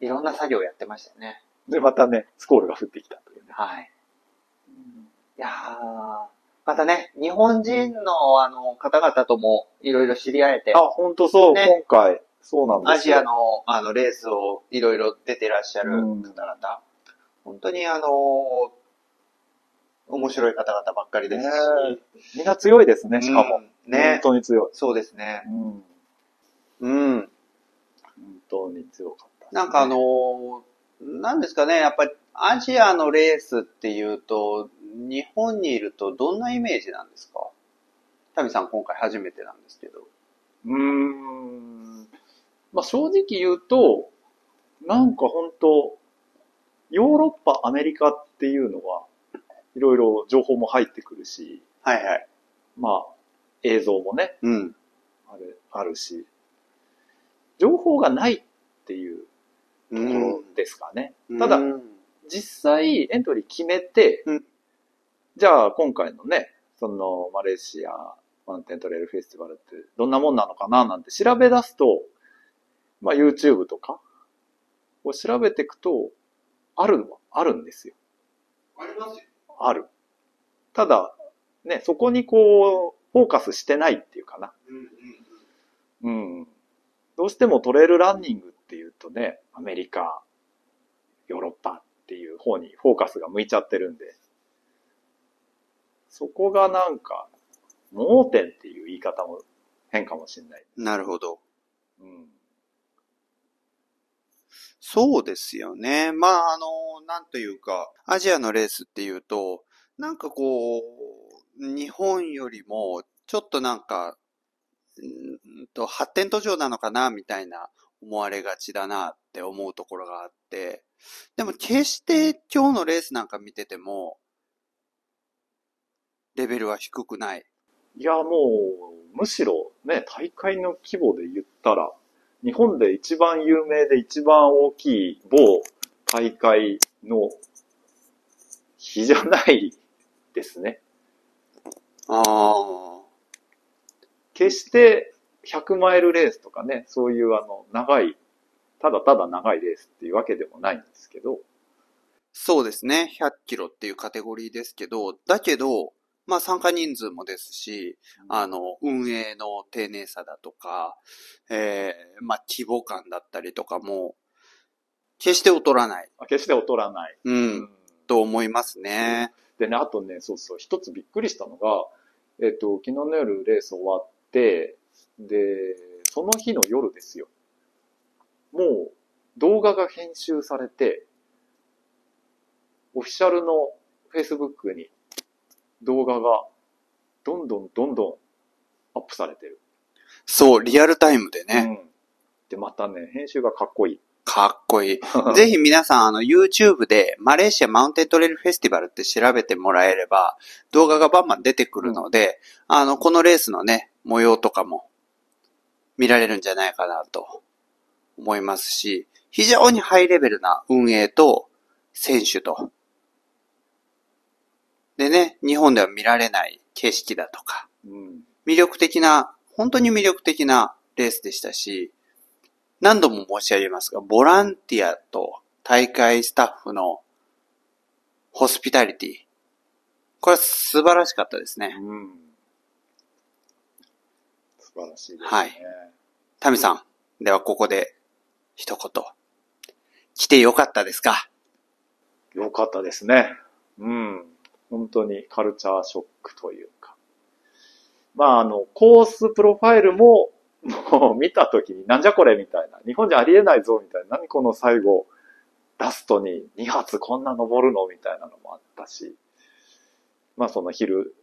いろんな作業をやってましたよね。で、またね、スコールが降ってきたというね。はい。いやーまたね、日本人のあの方々ともいろいろ知り合えて、あ、ほんとそう、ね今回、そうなんですよアジアのあのレースをいろいろ出てらっしゃるうん方々、本当にあの面白い方々ばっかりですし、ねみんな強いですね、しかも。うんね本当に強い。そうですね。うん。うん。本当に強かった、なんかあの、ーなんですかね、やっぱりアジアのレースっていうと、日本にいるとどんなイメージなんですか？タミさん今回初めてなんですけど。うーん。まあ正直言うと、なんか本当ヨーロッパ、アメリカっていうのは、いろいろ情報も入ってくるし、はいはい。まあ、映像もね、うん。あれ、あるし、情報がないっていうとところですかね。ただ、うん実際エントリー決めて、うんじゃあ今回のね、そのマレーシアマウンテントレイルフェスティバルってどんなもんなのかななんて調べ出すと、まあ YouTube とかを調べていくと、あるのはあるんですよ。ありますよ。ある。ただ、ね、そこにこう、フォーカスしてないっていうかな。うんうんうん。どうしてもトレイルランニングっていうとね、アメリカ、ヨーロッパっていう方にフォーカスが向いちゃってるんで、そこがなんか、盲点っていう言い方も変かもしれない。なるほど。うん。そうですよね。まあ、あの、なんというか、アジアのレースっていうと、なんかこう、日本よりも、ちょっとなんか、うんと発展途上なのかなみたいな思われがちだなって思うところがあって、でも決して今日のレースなんか見てても、レベルは低くない。いや、もう、むしろね、大会の規模で言ったら、日本で一番有名で一番大きい某大会の日じゃないですね。ああ。決して100マイルレースとかね、そういうあの、長い、ただただ長いレースっていうわけでもないんですけど、そうですね。100キロっていうカテゴリーですけど、だけど、まあ参加人数もですし、あの、運営の丁寧さだとか、えー、まあ規模感だったりとかも、決して劣らない。決して劣らない。う、うんと思いますね。でね、あとね、そうそう、一つびっくりしたのが、えっ、と、昨日の夜レース終わって、で、その日の夜ですよ。もう動画が編集されて、オフィシャルの Facebook に動画がどんどんどんどんアップされてる。そう、リアルタイムでね、うん。で、またね、編集がかっこいい。かっこいい。ぜひ皆さん、あの、YouTube でマレーシアマウンテントレイルフェスティバルって調べてもらえれば、動画がバンバン出てくるので、あの、このレースのね、模様とかも見られるんじゃないかなと思いますし、非常にハイレベルな運営と選手と、でね、日本では見られない景色だとか、うん。魅力的な、本当に魅力的なレースでしたし、何度も申し上げますが、ボランティアと大会スタッフのホスピタリティ。これは素晴らしかったですね。うん。素晴らしいですね。はいタミさん、ではここで一言。来てよかったですか？よかったですね。うん。本当にカルチャーショックというか。まあ、あの、コースプロファイルも、もう見たときになんじゃこれみたいな。日本じゃありえないぞみたいな。何この最後、ラストに2発こんな登るのみたいなのもあったし。まあその昼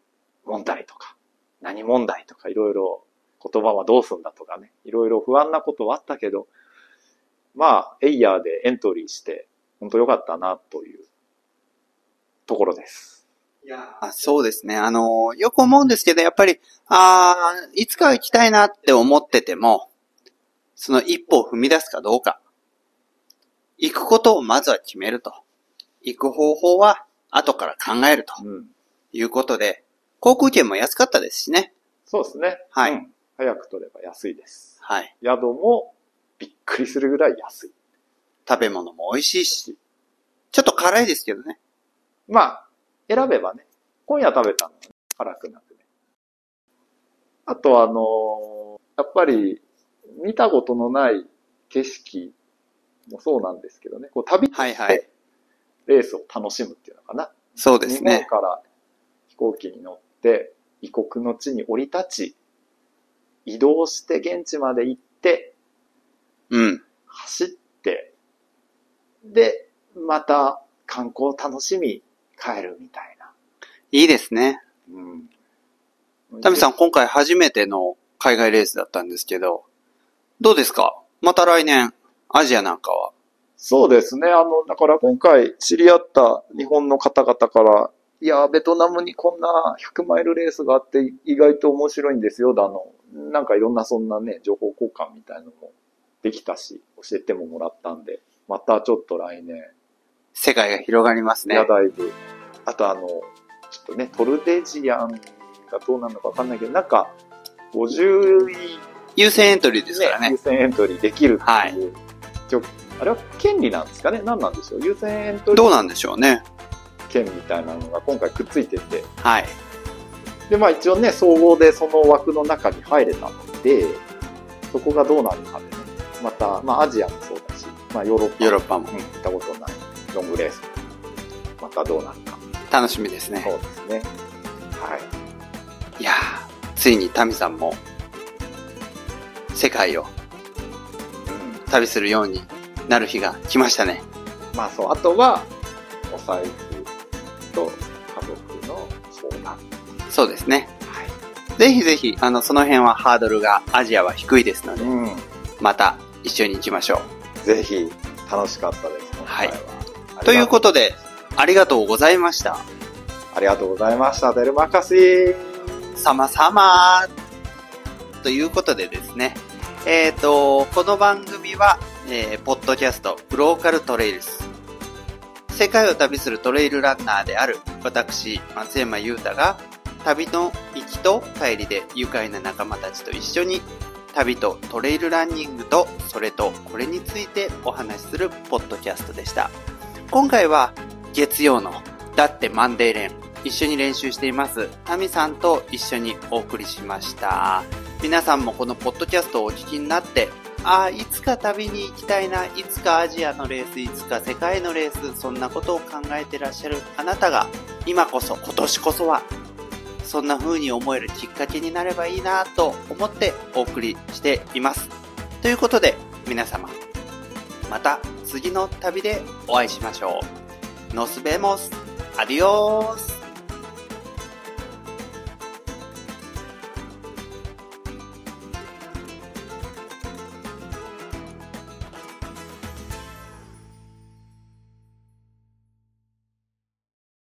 問題とか、何問題とかいろいろ言葉はどうすんだとかね。いろいろ不安なことはあったけど、まあ、エイヤーでエントリーして、本当良かったなというところです。あそうですね。あの、よく思うんですけど、やっぱり、ああ、いつかは行きたいなって思ってても、その一歩を踏み出すかどうか。行くことをまずは決めると。行く方法は後から考えるとうん。いうことで、航空券も安かったですしね。そうですね。はいうん早く取れば安いです。はい。宿もびっくりするぐらい安い。食べ物も美味しいし、ちょっと辛いですけどね。まあ、選べばね、今夜食べたのは、ね、辛くなくね。あとあのーやっぱり見たことのない景色もそうなんですけどね、こう旅して。レースを楽しむっていうのかな。そうです日ね本。から飛行機に乗って、異国の地に降り立ち、移動して現地まで行って、うん。走って、で、また観光を楽しみ帰るみたいな。いいですね。うん。タミさん、今回初めての海外レースだったんですけど、どうですか？また来年、アジアなんかは。そうですね。あの、だから今回知り合った日本の方々から、いや、ベトナムにこんな100マイルレースがあって意外と面白いんですよ、だの。なんかいろんなそんなね、情報交換みたいのもできたし、教えてももらったんで、またちょっと来年、世界が広がりますねいや、。だいぶ。あとあの、ちょっとね、トルデジアンがどうなるのかわかんないけど、なんか、50位、優先エントリーですからね優。先エントリーできるっていう、はいあれは権利なんですかね？何なんでしょう？優先エントリーどうなんでしょうね。権みたいなのが今回くっついてて、はい。で、まあ一応ね、総合でその枠の中に入れたので、そこがどうなるかでね、また、まあアジアもそうだし、まあヨーロッパもうん、行ったことないロングレースまたどうなるか。楽しみですね。そうですね。はい。いやー、ついにタミさんも、世界をうん旅するようになる日が来ましたね。まあそう、あとは、お財布と家族の相談。そうですね。はい。ぜひぜひ、あの、その辺はハードルがアジアは低いですので、うん。また一緒に行きましょぜひ、楽しかったです。今回は。う。ということで、ありがとうございました。ありがとうございました。デルマカシー。様々ということでですね、えっ、と、この番組は、えーポッドキャスト、グローカルトレイルス。世界を旅するトレイルランナーである私、松山優太が、旅の行きと帰りで愉快な仲間たちと一緒に、旅とトレイルランニングと、それとこれについてお話しするポッドキャストでした。今回は、月曜の、だってマンデー連、一緒に練習しています、タミさんと一緒にお送りしました。皆さんもこのポッドキャストをお聞きになって、ああ、いつか旅に行きたいな、いつかアジアのレース、いつか世界のレース、そんなことを考えてらっしゃるあなたが、今こそ、今年こそは、そんな風に思えるきっかけになればいいなと思ってお送りしています。ということで、皆様、また次の旅でお会いしましょう。ノスベモス、アディオース